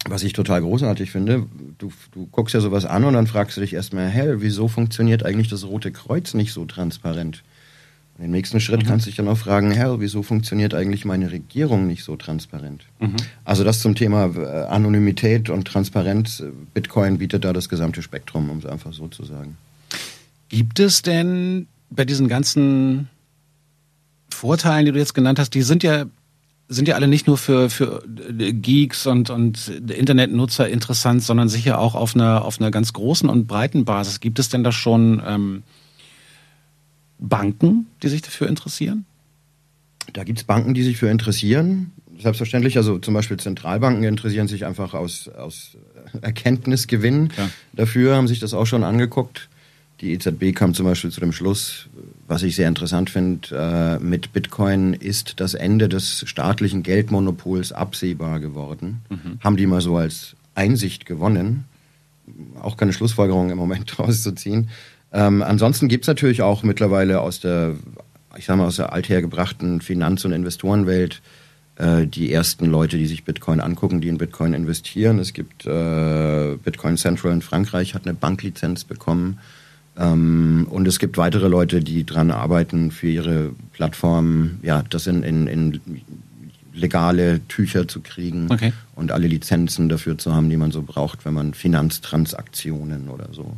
was ich total großartig finde. Du, du guckst ja sowas an und dann fragst du dich erstmal, hell, wieso funktioniert eigentlich das Rote Kreuz nicht so transparent? Im nächsten Schritt mhm. kannst du dich dann auch fragen, Herr, wieso funktioniert eigentlich meine Regierung nicht so transparent? Mhm. Also das zum Thema äh, Anonymität und Transparenz. Bitcoin bietet da das gesamte Spektrum, um es einfach so zu sagen. Gibt es denn bei diesen ganzen Vorteilen, die du jetzt genannt hast, die sind ja sind ja alle nicht nur für, für Geeks und, und Internetnutzer interessant, sondern sicher auch auf einer, auf einer ganz großen und breiten Basis. Gibt es denn da schon ähm, Banken, die sich dafür interessieren? Da gibt es Banken, die sich für interessieren. Selbstverständlich, also zum Beispiel Zentralbanken interessieren sich einfach aus, aus [LAUGHS] Erkenntnisgewinn ja. dafür, haben sich das auch schon angeguckt. Die EZB kam zum Beispiel zu dem Schluss, was ich sehr interessant finde, äh, mit Bitcoin ist das Ende des staatlichen Geldmonopols absehbar geworden. Mhm. Haben die mal so als Einsicht gewonnen. Auch keine Schlussfolgerung im Moment [LAUGHS] draus zu ziehen. Ähm, ansonsten gibt es natürlich auch mittlerweile aus der, ich sag mal, aus der althergebrachten Finanz- und Investorenwelt äh, die ersten Leute, die sich Bitcoin angucken, die in Bitcoin investieren. Es gibt äh, Bitcoin Central in Frankreich, hat eine Banklizenz bekommen. Ähm, und es gibt weitere Leute, die dran arbeiten für ihre Plattform, ja, das in, in, in legale Tücher zu kriegen Okay. und alle Lizenzen dafür zu haben, die man so braucht, wenn man Finanztransaktionen oder so.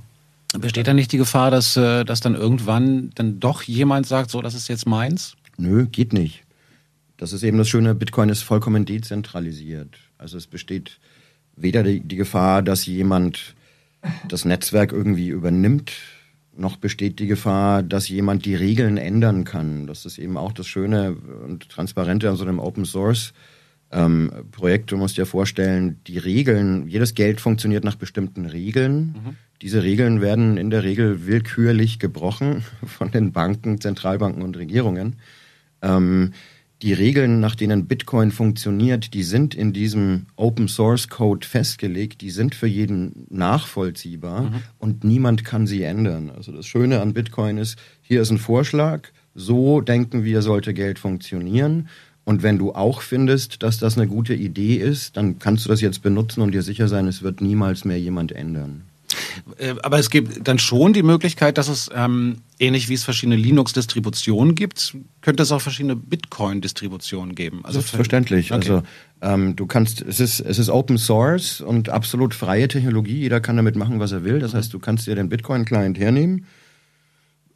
Besteht da nicht die Gefahr, dass, äh, dass dann irgendwann dann doch jemand sagt, so, das ist jetzt meins? Nö, geht nicht. Das ist eben das Schöne, Bitcoin ist vollkommen dezentralisiert. Also es besteht weder die, die Gefahr, dass jemand das Netzwerk irgendwie übernimmt, noch besteht die Gefahr, dass jemand die Regeln ändern kann. Das ist eben auch das Schöne und Transparente an so einem Open Source ähm, Projekt. Du musst dir vorstellen, die Regeln, jedes Geld funktioniert nach bestimmten Regeln. Diese Regeln werden in der Regel willkürlich gebrochen [LAUGHS] von den Banken, Zentralbanken und Regierungen. Ähm, die Regeln, nach denen Bitcoin funktioniert, die sind in diesem Open Source Code festgelegt, die sind für jeden nachvollziehbar und niemand kann sie ändern. Also das Schöne an Bitcoin ist, hier ist ein Vorschlag, so denken wir, sollte Geld funktionieren. Und wenn du auch findest, dass das eine gute Idee ist, dann kannst du das jetzt benutzen und dir sicher sein, es wird niemals mehr jemand ändern. Äh, Aber es gibt dann schon die Möglichkeit, dass es ähm, ähnlich wie es verschiedene Linux-Distributionen gibt, könnte es auch verschiedene Bitcoin-Distributionen geben. Also Selbstverständlich. Okay. Also ähm, du kannst, es ist, es ist Open Source und absolut freie Technologie. Jeder kann damit machen, was er will. Das heißt, du kannst dir den Bitcoin-Client hernehmen,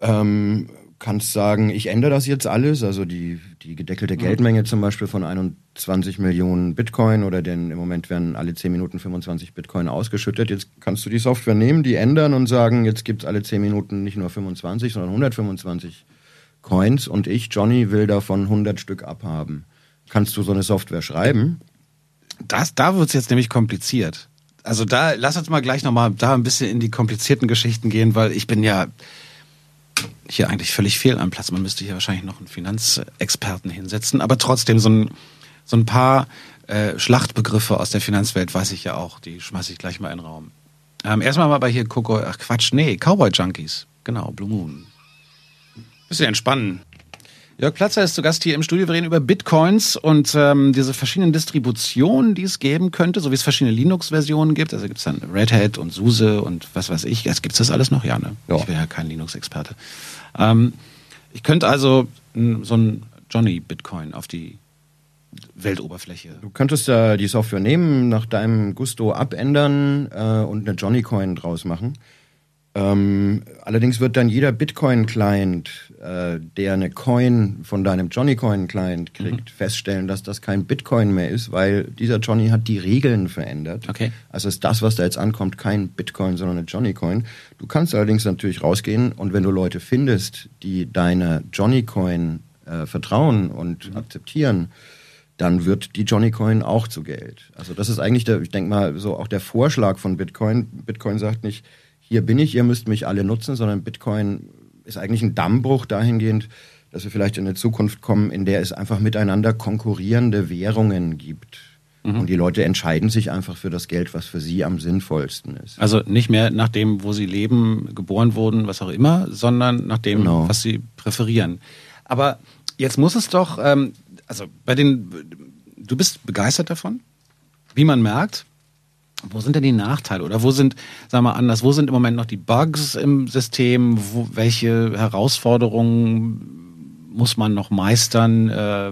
ähm, kannst sagen, ich ändere das jetzt alles, also die, die gedeckelte Geldmenge zum Beispiel von 21 Millionen Bitcoin oder denn im Moment werden alle 10 Minuten 25 Bitcoin ausgeschüttet. Jetzt kannst du die Software nehmen, die ändern und sagen, jetzt gibt's alle 10 Minuten nicht nur 25, sondern 125 Coins und ich, Johnny, will davon 100 Stück abhaben. Kannst du so eine Software schreiben? Das, da wird es jetzt nämlich kompliziert. Also da, lass uns mal gleich nochmal da ein bisschen in die komplizierten Geschichten gehen, weil ich bin ja hier eigentlich völlig fehl am Platz. Man müsste hier wahrscheinlich noch einen Finanzexperten hinsetzen, aber trotzdem so ein, so ein paar äh, Schlachtbegriffe aus der Finanzwelt weiß ich ja auch, die schmeiße ich gleich mal in den Raum. Ähm, erstmal mal bei hier Coco, ach Quatsch, nee, Cowboy Junkies. Genau, Blue Moon. Bisschen entspannen. Jörg Platzer ist zu Gast hier im Studio. Wir reden über Bitcoins und ähm, diese verschiedenen Distributionen, die es geben könnte, so wie es verschiedene Linux-Versionen gibt. Also gibt es dann Red Hat und SUSE und was weiß ich. Jetzt gibt es das alles noch? Ja, ne? Ja. Ich bin ja kein Linux-Experte. Ähm, ich könnte also so ein Johnny-Bitcoin auf die Weltoberfläche. Du könntest da die Software nehmen, nach deinem Gusto abändern äh, und eine Johnny Coin draus machen. Ähm, allerdings wird dann jeder Bitcoin-Client, äh, der eine Coin von deinem Johnny Coin-Client kriegt, feststellen, dass das kein Bitcoin mehr ist, weil dieser Johnny hat die Regeln verändert. Okay. Also ist das, was da jetzt ankommt, kein Bitcoin, sondern eine Johnny Coin. Du kannst allerdings natürlich rausgehen und wenn du Leute findest, die deiner Johnny Coin äh, vertrauen und akzeptieren, dann wird die Johnny Coin auch zu Geld. Also das ist eigentlich der, ich denke mal, so auch der Vorschlag von Bitcoin. Bitcoin sagt nicht, hier bin ich, ihr müsst mich alle nutzen, sondern Bitcoin ist eigentlich ein Dammbruch dahingehend, dass wir vielleicht in eine Zukunft kommen, in der es einfach miteinander konkurrierende Währungen gibt. Und die Leute entscheiden sich einfach für das Geld, was für sie am sinnvollsten ist. Also nicht mehr nach dem, wo sie leben, geboren wurden, was auch immer, sondern nach dem, Genau. was sie präferieren. Aber jetzt muss es doch, ähm, also bei den, du bist begeistert davon, wie man merkt. Wo sind denn die Nachteile oder wo sind, sagen wir anders, wo sind im Moment noch die Bugs im System? Wo, welche Herausforderungen muss man noch meistern, äh,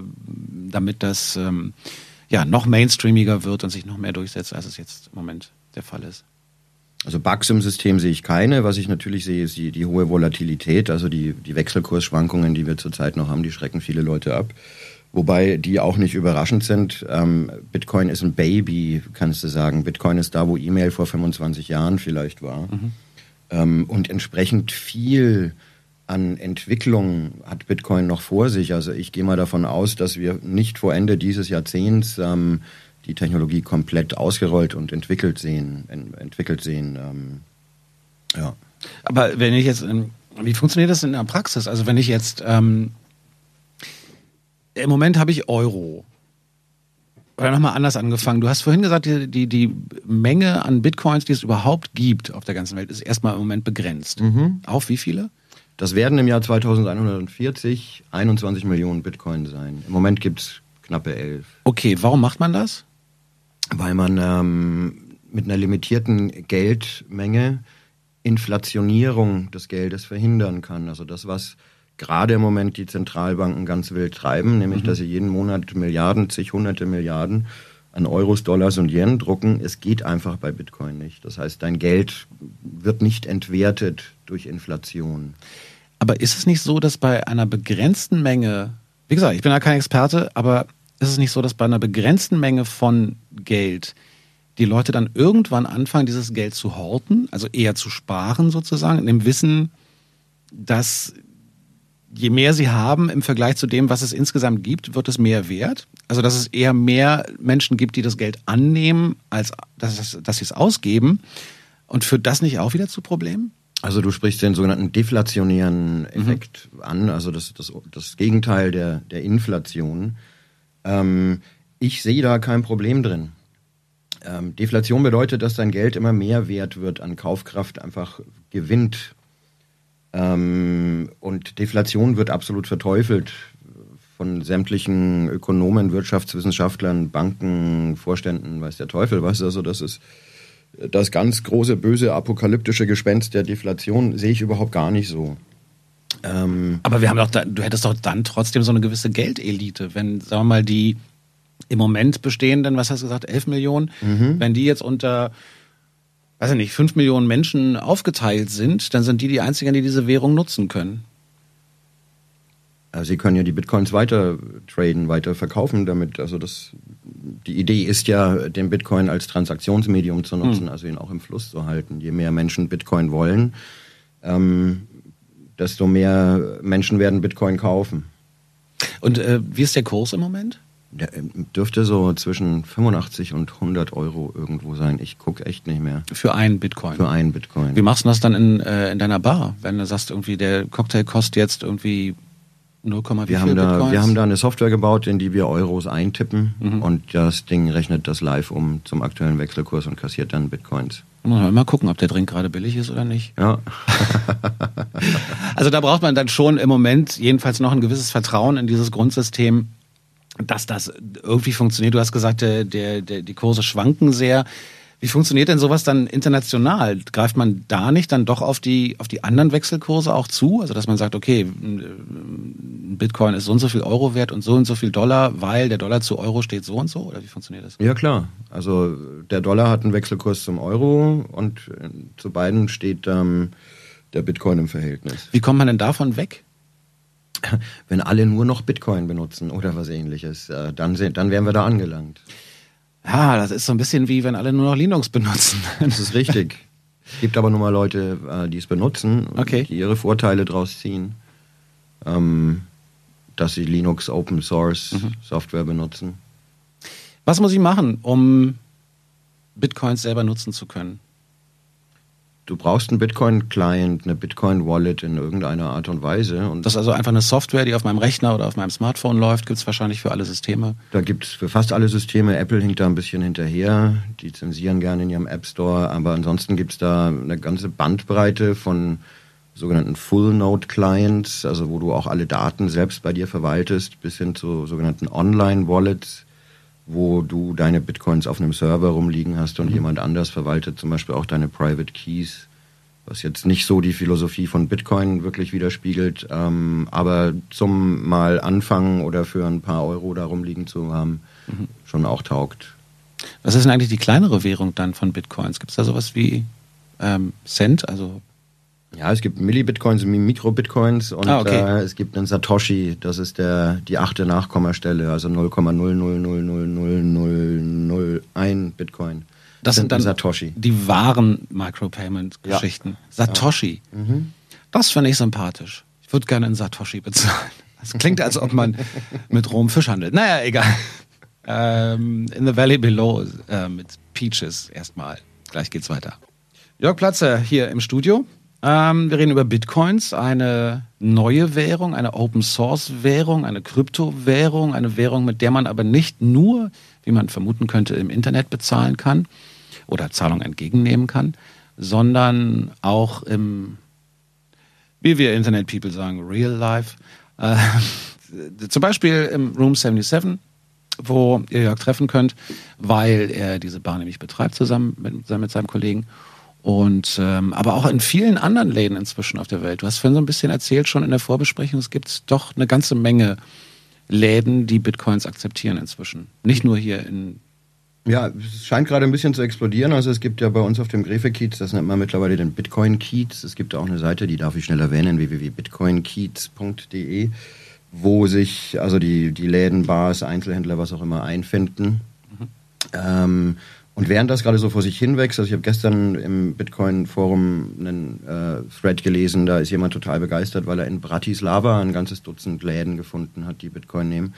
damit das ähm, ja noch mainstreamiger wird und sich noch mehr durchsetzt, als es jetzt im Moment der Fall ist? Also Bugs im System sehe ich keine. Was ich natürlich sehe, ist die, die hohe Volatilität, also die, die Wechselkursschwankungen, die wir zurzeit noch haben, die schrecken viele Leute ab. Wobei die auch nicht überraschend sind. Ähm, Bitcoin ist ein Baby, kannst du sagen. Bitcoin ist da, wo E-Mail vor 25 Jahren vielleicht war. Ähm, und entsprechend viel an Entwicklung hat Bitcoin noch vor sich. Also ich gehe mal davon aus, dass wir nicht vor Ende dieses Jahrzehnts ähm, die Technologie komplett ausgerollt und entwickelt sehen. En entwickelt sehen ähm, ja. Aber wenn ich jetzt, wie funktioniert das in der Praxis? Also wenn ich jetzt, ähm, im Moment habe ich Euro. Oder nochmal anders angefangen. Du hast vorhin gesagt, die, die, die Menge an Bitcoins, die es überhaupt gibt auf der ganzen Welt, ist erstmal im Moment begrenzt. Auf wie viele? Das werden im Jahr 2140 21 Millionen Bitcoin sein. Im Moment gibt es knappe 11. Okay, warum macht man das? weil man ähm, mit einer limitierten Geldmenge Inflationierung des Geldes verhindern kann. Also das, was gerade im Moment die Zentralbanken ganz wild treiben, nämlich Mhm. dass sie jeden Monat Milliarden, zig hunderte Milliarden an Euros, Dollars und Yen drucken. Es geht einfach bei Bitcoin nicht. Das heißt, dein Geld wird nicht entwertet durch Inflation. Aber ist es nicht so, dass bei einer begrenzten Menge, wie gesagt, ich bin da kein Experte, aber ist es nicht so, dass bei einer begrenzten Menge von Geld die Leute dann irgendwann anfangen, dieses Geld zu horten, also eher zu sparen sozusagen, in dem Wissen, dass je mehr sie haben im Vergleich zu dem, was es insgesamt gibt, wird es mehr wert. Also dass es eher mehr Menschen gibt, die das Geld annehmen, als dass, es- dass sie es ausgeben. Und führt das nicht auch wieder zu Problemen? Also du sprichst den sogenannten deflationären Effekt an, also das, das, das Gegenteil der, der Inflation. Ähm, ich sehe da kein Problem drin. Ähm, Deflation bedeutet, dass dein Geld immer mehr wert wird an Kaufkraft, einfach gewinnt. Ähm, und Deflation wird absolut verteufelt von sämtlichen Ökonomen, Wirtschaftswissenschaftlern, Banken, Vorständen, weiß der Teufel was. Also das ist das ganz große, böse, apokalyptische Gespenst der Deflation sehe ich überhaupt gar nicht so. Ähm, Aber wir haben doch, da, du hättest doch dann trotzdem so eine gewisse Geldelite, wenn, sagen wir mal, die im Moment bestehenden, was hast du gesagt, 11 Millionen, wenn die jetzt unter, weiß ich nicht, 5 Millionen Menschen aufgeteilt sind, dann sind die die einzigen, die diese Währung nutzen können. Also Sie können ja die Bitcoins weiter traden, weiter verkaufen damit. Also das, die Idee ist ja, den Bitcoin als Transaktionsmedium zu nutzen, also ihn auch im Fluss zu halten. Je mehr Menschen Bitcoin wollen, ähm, desto mehr Menschen werden Bitcoin kaufen. Und äh, wie ist der Kurs im Moment? Der ähm, dürfte so zwischen 85 und 100 Euro irgendwo sein. Ich gucke echt nicht mehr. Für einen Bitcoin. Für einen Bitcoin. Wie machst du das dann in, äh, in deiner Bar, wenn du sagst, irgendwie der Cocktail kostet jetzt irgendwie 0, wie Wir haben, da, Bitcoins? wir haben da eine Software gebaut, in die wir Euros eintippen Mhm. und das Ding rechnet das live um zum aktuellen Wechselkurs und kassiert dann Bitcoins. Muss man mal gucken, ob der Drink gerade billig ist oder nicht. Ja, [LAUGHS] Also da braucht man dann schon im Moment jedenfalls noch ein gewisses Vertrauen in dieses Grundsystem, dass das irgendwie funktioniert. Du hast gesagt, der, der, die Kurse schwanken sehr. Wie funktioniert denn sowas dann international? Greift man da nicht dann doch auf die, auf die anderen Wechselkurse auch zu? Also dass man sagt, okay, ein Bitcoin ist so und so viel Euro wert und so und so viel Dollar, weil der Dollar zu Euro steht so und so? Oder wie funktioniert das? ja klar. Also der Dollar hat einen Wechselkurs zum Euro und zu beiden steht ähm, der Bitcoin im Verhältnis. Wie kommt man denn davon weg? Wenn alle nur noch Bitcoin benutzen oder was ähnliches, äh, dann, dann wären wir da angelangt. Ja, das ist so ein bisschen wie wenn alle nur noch Linux benutzen. [LAUGHS] Das ist richtig. Es gibt aber nun mal Leute, äh, die es benutzen, Okay. die ihre Vorteile draus ziehen, ähm, dass sie Linux Open Source Mhm. Software benutzen. Was muss ich machen, um Bitcoins selber nutzen zu können? Du brauchst einen Bitcoin-Client, eine Bitcoin-Wallet in irgendeiner Art und Weise. Und Das ist also einfach eine Software, die auf meinem Rechner oder auf meinem Smartphone läuft, gibt es wahrscheinlich für alle Systeme. da gibt es für fast alle Systeme, Apple hinkt da ein bisschen hinterher, die zensieren gerne in ihrem App Store, aber ansonsten gibt es da eine ganze Bandbreite von sogenannten Full-Node-Clients, also wo du auch alle Daten selbst bei dir verwaltest, bis hin zu sogenannten Online-Wallets, wo du deine Bitcoins auf einem Server rumliegen hast und jemand anders verwaltet zum Beispiel auch deine Private Keys, was jetzt nicht so die Philosophie von Bitcoin wirklich widerspiegelt, ähm, aber zum mal anfangen oder für ein paar Euro da rumliegen zu haben, schon auch taugt. Was ist denn eigentlich die kleinere Währung dann von Bitcoins? Gibt es da sowas wie ähm, Cent? Also Ja, es gibt Millibitcoins und Mikrobitcoins und Ah, okay. äh, es gibt einen Satoshi, das ist der die achte Nachkommastelle, also 0,0000001 Bitcoin. das sind dann Satoshi. die wahren Micropayment-Geschichten. Satoshi. Mhm. Das finde ich sympathisch. Ich würde gerne in Satoshi bezahlen. Das klingt, als ob man mit rohem Fisch handelt. Naja, egal. Ähm, in the Valley Below äh, mit Peaches erstmal. Gleich geht's weiter. Jörg Platzer hier im Studio. Ähm, wir reden über Bitcoins, eine neue Währung, eine Open-Source-Währung, eine Kryptowährung, eine Währung, mit der man aber nicht nur, wie man vermuten könnte, im Internet bezahlen kann oder Zahlungen entgegennehmen kann, sondern auch im, wie wir Internet-People sagen, Real Life. Äh, zum Beispiel im Room 77, wo ihr Jörg treffen könnt, weil er diese Bar nämlich betreibt zusammen mit, mit seinem Kollegen. Und ähm, aber auch in vielen anderen Läden inzwischen auf der Welt. Du hast vorhin so ein bisschen erzählt schon in der Vorbesprechung, es gibt doch eine ganze Menge Läden, die Bitcoins akzeptieren inzwischen. Nicht nur hier in ja, es scheint gerade ein bisschen zu explodieren. Also es gibt ja bei uns auf dem Grefe-Kiez, das nennt man mittlerweile den Bitcoin-Kiez. Es gibt auch eine Seite, die darf ich schnell erwähnen, www.bitcoinkiez.de, wo sich also die, die Läden, Bars, Einzelhändler, was auch immer einfinden. Mhm. Ähm, und während das gerade so vor sich hinwächst, also ich habe gestern im Bitcoin-Forum einen äh, Thread gelesen, da ist jemand total begeistert, weil er in Bratislava ein ganzes Dutzend Läden gefunden hat, die Bitcoin nehmen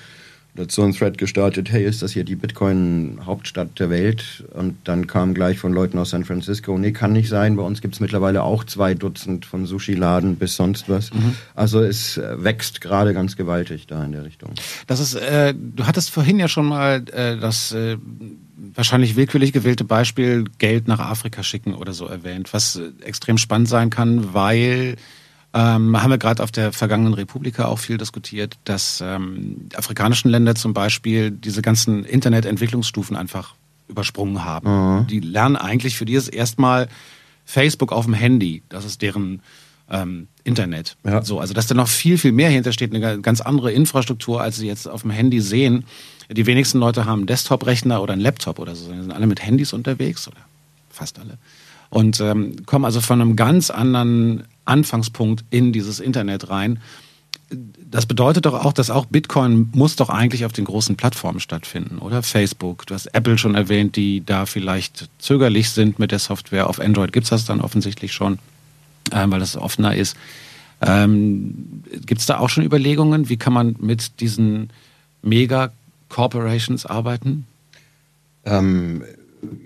dazu ein Thread gestartet, hey, ist das hier die Bitcoin-Hauptstadt der Welt? Und dann kam gleich von Leuten aus San Francisco, nee, kann nicht sein, bei uns gibt es mittlerweile auch zwei Dutzend von Sushi-Laden bis sonst was. Mhm. Also es äh, wächst gerade ganz gewaltig da in der Richtung. Das ist, äh, du hattest vorhin ja schon mal äh, das äh, wahrscheinlich willkürlich gewählte Beispiel Geld nach Afrika schicken oder so erwähnt, was äh, extrem spannend sein kann, weil ähm, haben wir gerade auf der vergangenen Republika auch viel diskutiert, dass ähm, die afrikanischen Länder zum Beispiel diese ganzen Internetentwicklungsstufen einfach übersprungen haben. Mhm. Die lernen eigentlich für die ist erstmal Facebook auf dem Handy. Das ist deren ähm, Internet. Ja. So, also dass da noch viel, viel mehr hintersteht, eine ganz andere Infrastruktur, als sie jetzt auf dem Handy sehen. Die wenigsten Leute haben einen Desktop-Rechner oder einen Laptop oder so, sie sind alle mit Handys unterwegs oder fast alle. Und ähm, kommen also von einem ganz anderen Anfangspunkt in dieses Internet rein. Das bedeutet doch auch, dass auch Bitcoin muss doch eigentlich auf den großen Plattformen stattfinden, oder? Facebook, du hast Apple schon erwähnt, die da vielleicht zögerlich sind mit der Software. Auf Android gibt es das dann offensichtlich schon, äh, weil das offener ist. Ähm, gibt es da auch schon Überlegungen, wie kann man mit diesen Mega-Corporations arbeiten? Ähm,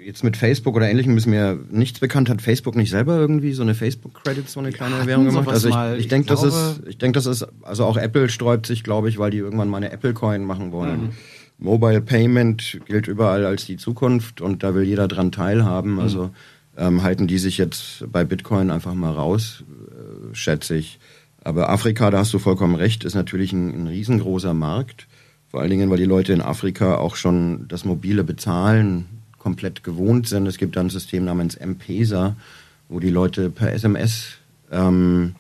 jetzt mit Facebook oder ähnlichem ist mir nichts bekannt. Hat Facebook nicht selber irgendwie so eine Facebook-Credit, so eine kleine Währung gemacht? Also ich, ich denke, das ist, ich denke, das ist, also auch Apple sträubt sich, glaube ich, weil die irgendwann mal eine Apple-Coin machen wollen. Mhm. Mobile Payment gilt überall als die Zukunft und da will jeder dran teilhaben. Mhm. Also ähm, halten die sich jetzt bei Bitcoin einfach mal raus, äh, schätze ich. Aber Afrika, da hast du vollkommen recht, ist natürlich ein, ein riesengroßer Markt. Vor allen Dingen, weil die Leute in Afrika auch schon das mobile Bezahlen komplett gewohnt sind. Es gibt dann ein System namens M-Pesa, wo die Leute per SMS ähm,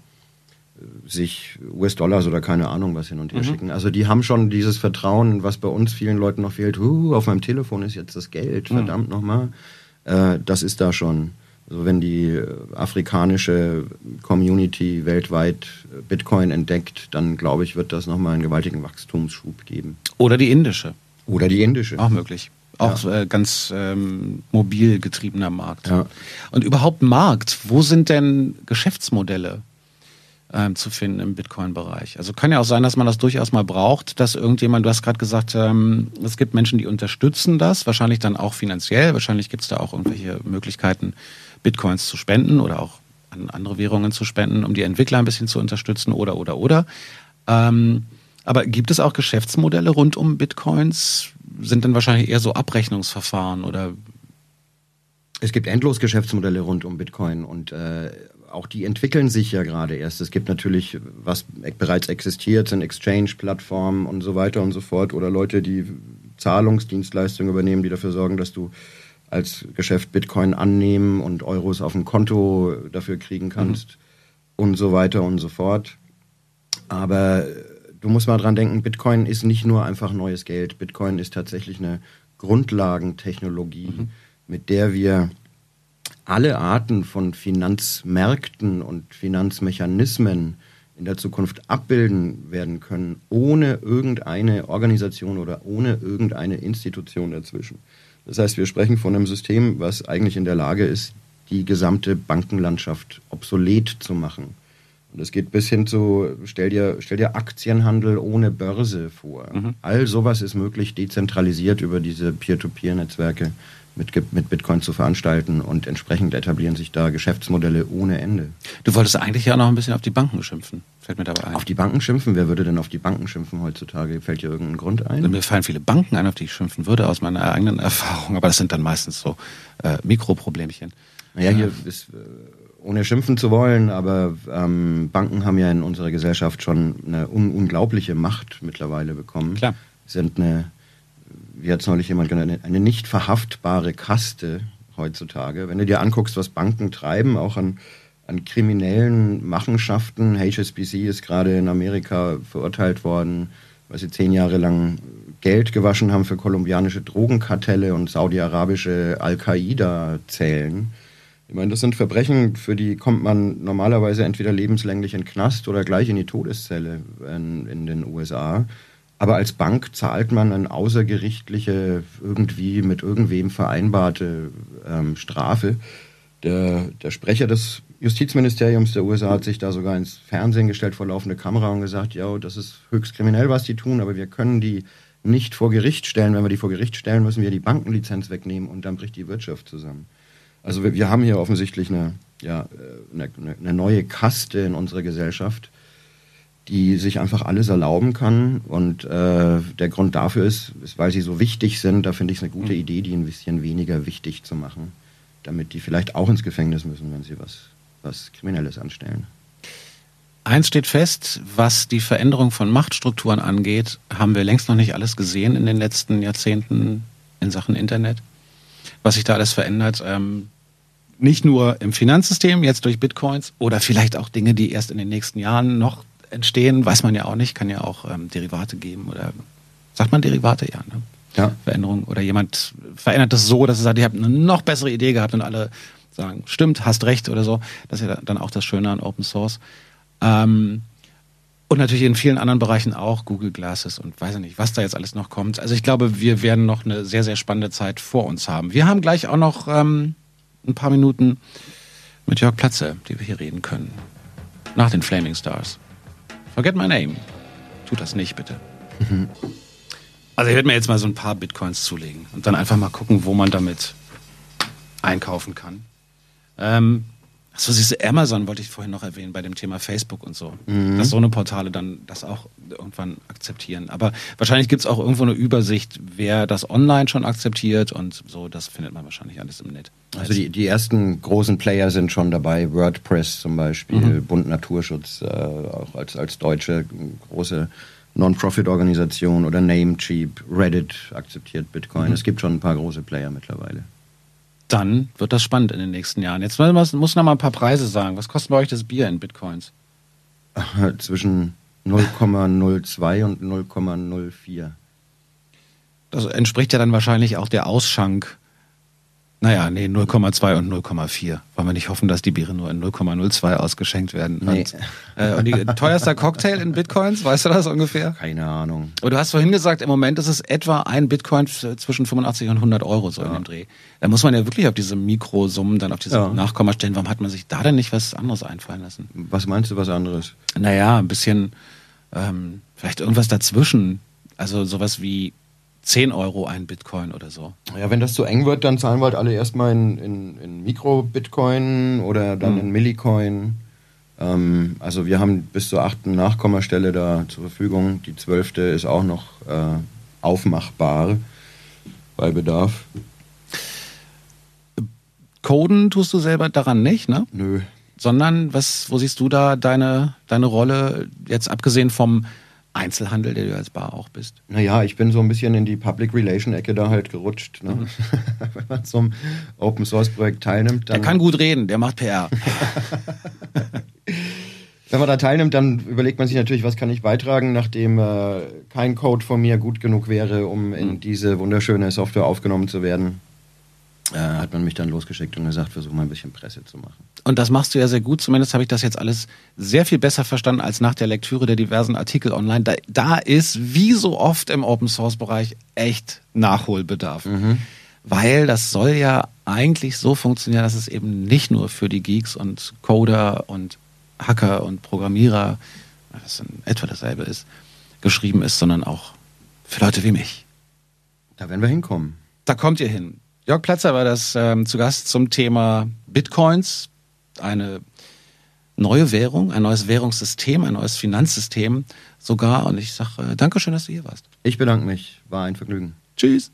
sich US-Dollars oder keine Ahnung was hin und her mhm. schicken. Also die haben schon dieses Vertrauen, was bei uns vielen Leuten noch fehlt. Huh, auf meinem Telefon ist jetzt das Geld, mhm. verdammt nochmal. Äh, das ist da schon. Also wenn die äh, afrikanische Community weltweit Bitcoin entdeckt, dann glaube ich, wird das nochmal einen gewaltigen Wachstumsschub geben. Oder die indische. Oder die indische. Auch möglich. Auch ja. äh, ganz ähm, mobil getriebener Markt. Ja. Und überhaupt Markt, wo sind denn Geschäftsmodelle ähm, zu finden im Bitcoin-Bereich? Also kann ja auch sein, dass man das durchaus mal braucht, dass irgendjemand, du hast gerade gesagt, ähm, es gibt Menschen, die unterstützen das, wahrscheinlich dann auch finanziell, wahrscheinlich gibt es da auch irgendwelche Möglichkeiten, Bitcoins zu spenden oder auch an andere Währungen zu spenden, um die Entwickler ein bisschen zu unterstützen oder oder oder. Ähm, aber gibt es auch Geschäftsmodelle rund um Bitcoins? Sind dann wahrscheinlich eher so Abrechnungsverfahren oder? Es gibt endlos Geschäftsmodelle rund um Bitcoin und äh, auch die entwickeln sich ja gerade erst. Es gibt natürlich, was bereits existiert, sind Exchange-Plattformen und so weiter und so fort oder Leute, die Zahlungsdienstleistungen übernehmen, die dafür sorgen, dass du als Geschäft Bitcoin annehmen und Euros auf ein Konto dafür kriegen kannst mhm. und so weiter und so fort. Aber du musst mal dran denken, Bitcoin ist nicht nur einfach neues Geld. Bitcoin ist tatsächlich eine Grundlagentechnologie, mhm. mit der wir alle Arten von Finanzmärkten und Finanzmechanismen in der Zukunft abbilden werden können, ohne irgendeine Organisation oder ohne irgendeine Institution dazwischen. Das heißt, wir sprechen von einem System, was eigentlich in der Lage ist, die gesamte Bankenlandschaft obsolet zu machen. Und es geht bis hin zu, stell dir, stell dir Aktienhandel ohne Börse vor. Mhm. All sowas ist möglich, dezentralisiert über diese Peer-to-Peer-Netzwerke mit, mit Bitcoin zu veranstalten und entsprechend etablieren sich da Geschäftsmodelle ohne Ende. Du wolltest eigentlich ja noch ein bisschen auf die Banken schimpfen. Fällt mir dabei ein. Auf die Banken schimpfen? Wer würde denn auf die Banken schimpfen heutzutage? Fällt dir irgendein Grund ein? Mir fallen viele Banken ein, auf die ich schimpfen würde, aus meiner eigenen Erfahrung, aber das sind dann meistens so äh, Mikroproblemchen. Naja, hier ist äh, ohne schimpfen zu wollen, aber ähm, Banken haben ja in unserer Gesellschaft schon eine un unglaubliche Macht mittlerweile bekommen. Klar. Sind eine, wie hat es neulich jemand genannt, eine nicht verhaftbare Kaste heutzutage. Wenn du dir anguckst, was Banken treiben, auch an, an kriminellen Machenschaften. HSBC ist gerade in Amerika verurteilt worden, weil sie zehn Jahre lang Geld gewaschen haben für kolumbianische Drogenkartelle und saudi-arabische Al-Qaida-Zellen. Ich meine, das sind Verbrechen, für die kommt man normalerweise entweder lebenslänglich in den Knast oder gleich in die Todeszelle in, in den USA. Aber als Bank zahlt man eine außergerichtliche, irgendwie mit irgendwem vereinbarte ähm, Strafe. Der, der Sprecher des Justizministeriums der USA hat sich da sogar ins Fernsehen gestellt vor laufende Kamera und gesagt, ja, das ist höchst kriminell, was die tun, aber wir können die nicht vor Gericht stellen. Wenn wir die vor Gericht stellen, müssen wir die Bankenlizenz wegnehmen und dann bricht die Wirtschaft zusammen. Also wir, wir haben hier offensichtlich eine, ja, äh, eine, eine neue Kaste in unserer Gesellschaft, die sich einfach alles erlauben kann. Und äh, der Grund dafür ist, ist, weil sie so wichtig sind. Da finde ich es eine gute mhm. Idee, die ein bisschen weniger wichtig zu machen, damit die vielleicht auch ins Gefängnis müssen, wenn sie was, was Kriminelles anstellen. Eins steht fest, was die Veränderung von Machtstrukturen angeht, haben wir längst noch nicht alles gesehen in den letzten Jahrzehnten in Sachen Internet. Was sich da alles verändert. Ähm, nicht nur im Finanzsystem, jetzt durch Bitcoins oder vielleicht auch Dinge, die erst in den nächsten Jahren noch entstehen, weiß man ja auch nicht, kann ja auch ähm, Derivate geben oder sagt man Derivate, ja, ne? ja. Veränderung oder jemand verändert das so, dass er sagt, ich habe eine noch bessere Idee gehabt und alle sagen, stimmt, hast recht oder so. Das ist ja dann auch das Schöne an Open Source. Ähm, und natürlich in vielen anderen Bereichen auch, Google Glasses und weiß ich nicht, was da jetzt alles noch kommt. Also ich glaube, wir werden noch eine sehr, sehr spannende Zeit vor uns haben. Wir haben gleich auch noch ähm, ein paar Minuten mit Jörg Platze, die wir hier reden können. Nach den Flaming Stars. Forget my name. Tut das nicht, bitte. Mhm. Also ich werde mir jetzt mal so ein paar Bitcoins zulegen und dann einfach mal gucken, wo man damit einkaufen kann. Ähm, Achso, siehst du, Amazon wollte ich vorhin noch erwähnen bei dem Thema Facebook und so. Mhm. Dass so eine Portale dann das auch irgendwann akzeptieren. Aber wahrscheinlich gibt es auch irgendwo eine Übersicht, wer das online schon akzeptiert und so, das findet man wahrscheinlich alles im Netz. Also die, die ersten großen Player sind schon dabei, WordPress zum Beispiel, mhm. Bund Naturschutz, äh, auch als, als deutsche große Non-Profit-Organisation oder Namecheap, Reddit akzeptiert Bitcoin. Mhm. Es gibt schon ein paar große Player mittlerweile dann wird das spannend in den nächsten Jahren. Jetzt muss, muss noch mal ein paar Preise sagen. Was kostet bei euch das Bier in Bitcoins? [LAUGHS] Zwischen 0,02 und 0,04. Das entspricht ja dann wahrscheinlich auch der Ausschank naja, nee, 0,2 und 0,4. Wollen wir nicht hoffen, dass die Biere nur in 0,02 ausgeschenkt werden. Nee. Und, äh, und die teuerster Cocktail in Bitcoins, weißt du das ungefähr? Keine Ahnung. Und du hast vorhin gesagt, im Moment ist es etwa ein Bitcoin zwischen 85 und 100 Euro so ja. in dem Dreh. Da muss man ja wirklich auf diese Mikrosummen, dann auf diese ja. Nachkommastellen, warum hat man sich da denn nicht was anderes einfallen lassen? Was meinst du, was anderes? Naja, ein bisschen, ähm, vielleicht irgendwas dazwischen. Also sowas wie 10 Euro ein Bitcoin oder so. Ja, wenn das zu eng wird, dann zahlen wir halt alle erstmal in, in, in Mikro-Bitcoin oder dann mhm. in Millicoin. Ähm, also wir haben bis zur achten Nachkommastelle da zur Verfügung. Die zwölfte ist auch noch äh, aufmachbar bei Bedarf. Coden tust du selber daran nicht, ne? Nö. Sondern was, wo siehst du da deine, deine Rolle, jetzt abgesehen vom Einzelhandel, der du als Bar auch bist? Naja, ich bin so ein bisschen in die Public Relation Ecke da halt gerutscht. Ne? Mhm. [LAUGHS] Wenn man zum Open Source Projekt teilnimmt, dann. Der kann gut reden, der macht PR. [LAUGHS] [LAUGHS] Wenn man da teilnimmt, dann überlegt man sich natürlich, was kann ich beitragen, nachdem äh, kein Code von mir gut genug wäre, um in mhm. diese wunderschöne Software aufgenommen zu werden äh, hat man mich dann losgeschickt und gesagt, versuch mal ein bisschen Presse zu machen. Und das machst du ja sehr gut. Zumindest habe ich das jetzt alles sehr viel besser verstanden als nach der Lektüre der diversen Artikel online. Da, da ist, wie so oft im Open Source Bereich, echt Nachholbedarf. Mhm. Weil das soll ja eigentlich so funktionieren, dass es eben nicht nur für die Geeks und Coder und Hacker und Programmierer, was in etwa dasselbe ist, geschrieben ist, sondern auch für Leute wie mich. Da werden wir hinkommen. Da kommt ihr hin. Jörg Platzer war das ähm, zu Gast zum Thema Bitcoins, eine neue Währung, ein neues Währungssystem, ein neues Finanzsystem sogar. Und ich sage äh, Dankeschön, dass du hier warst. Ich bedanke mich. War ein Vergnügen. Tschüss.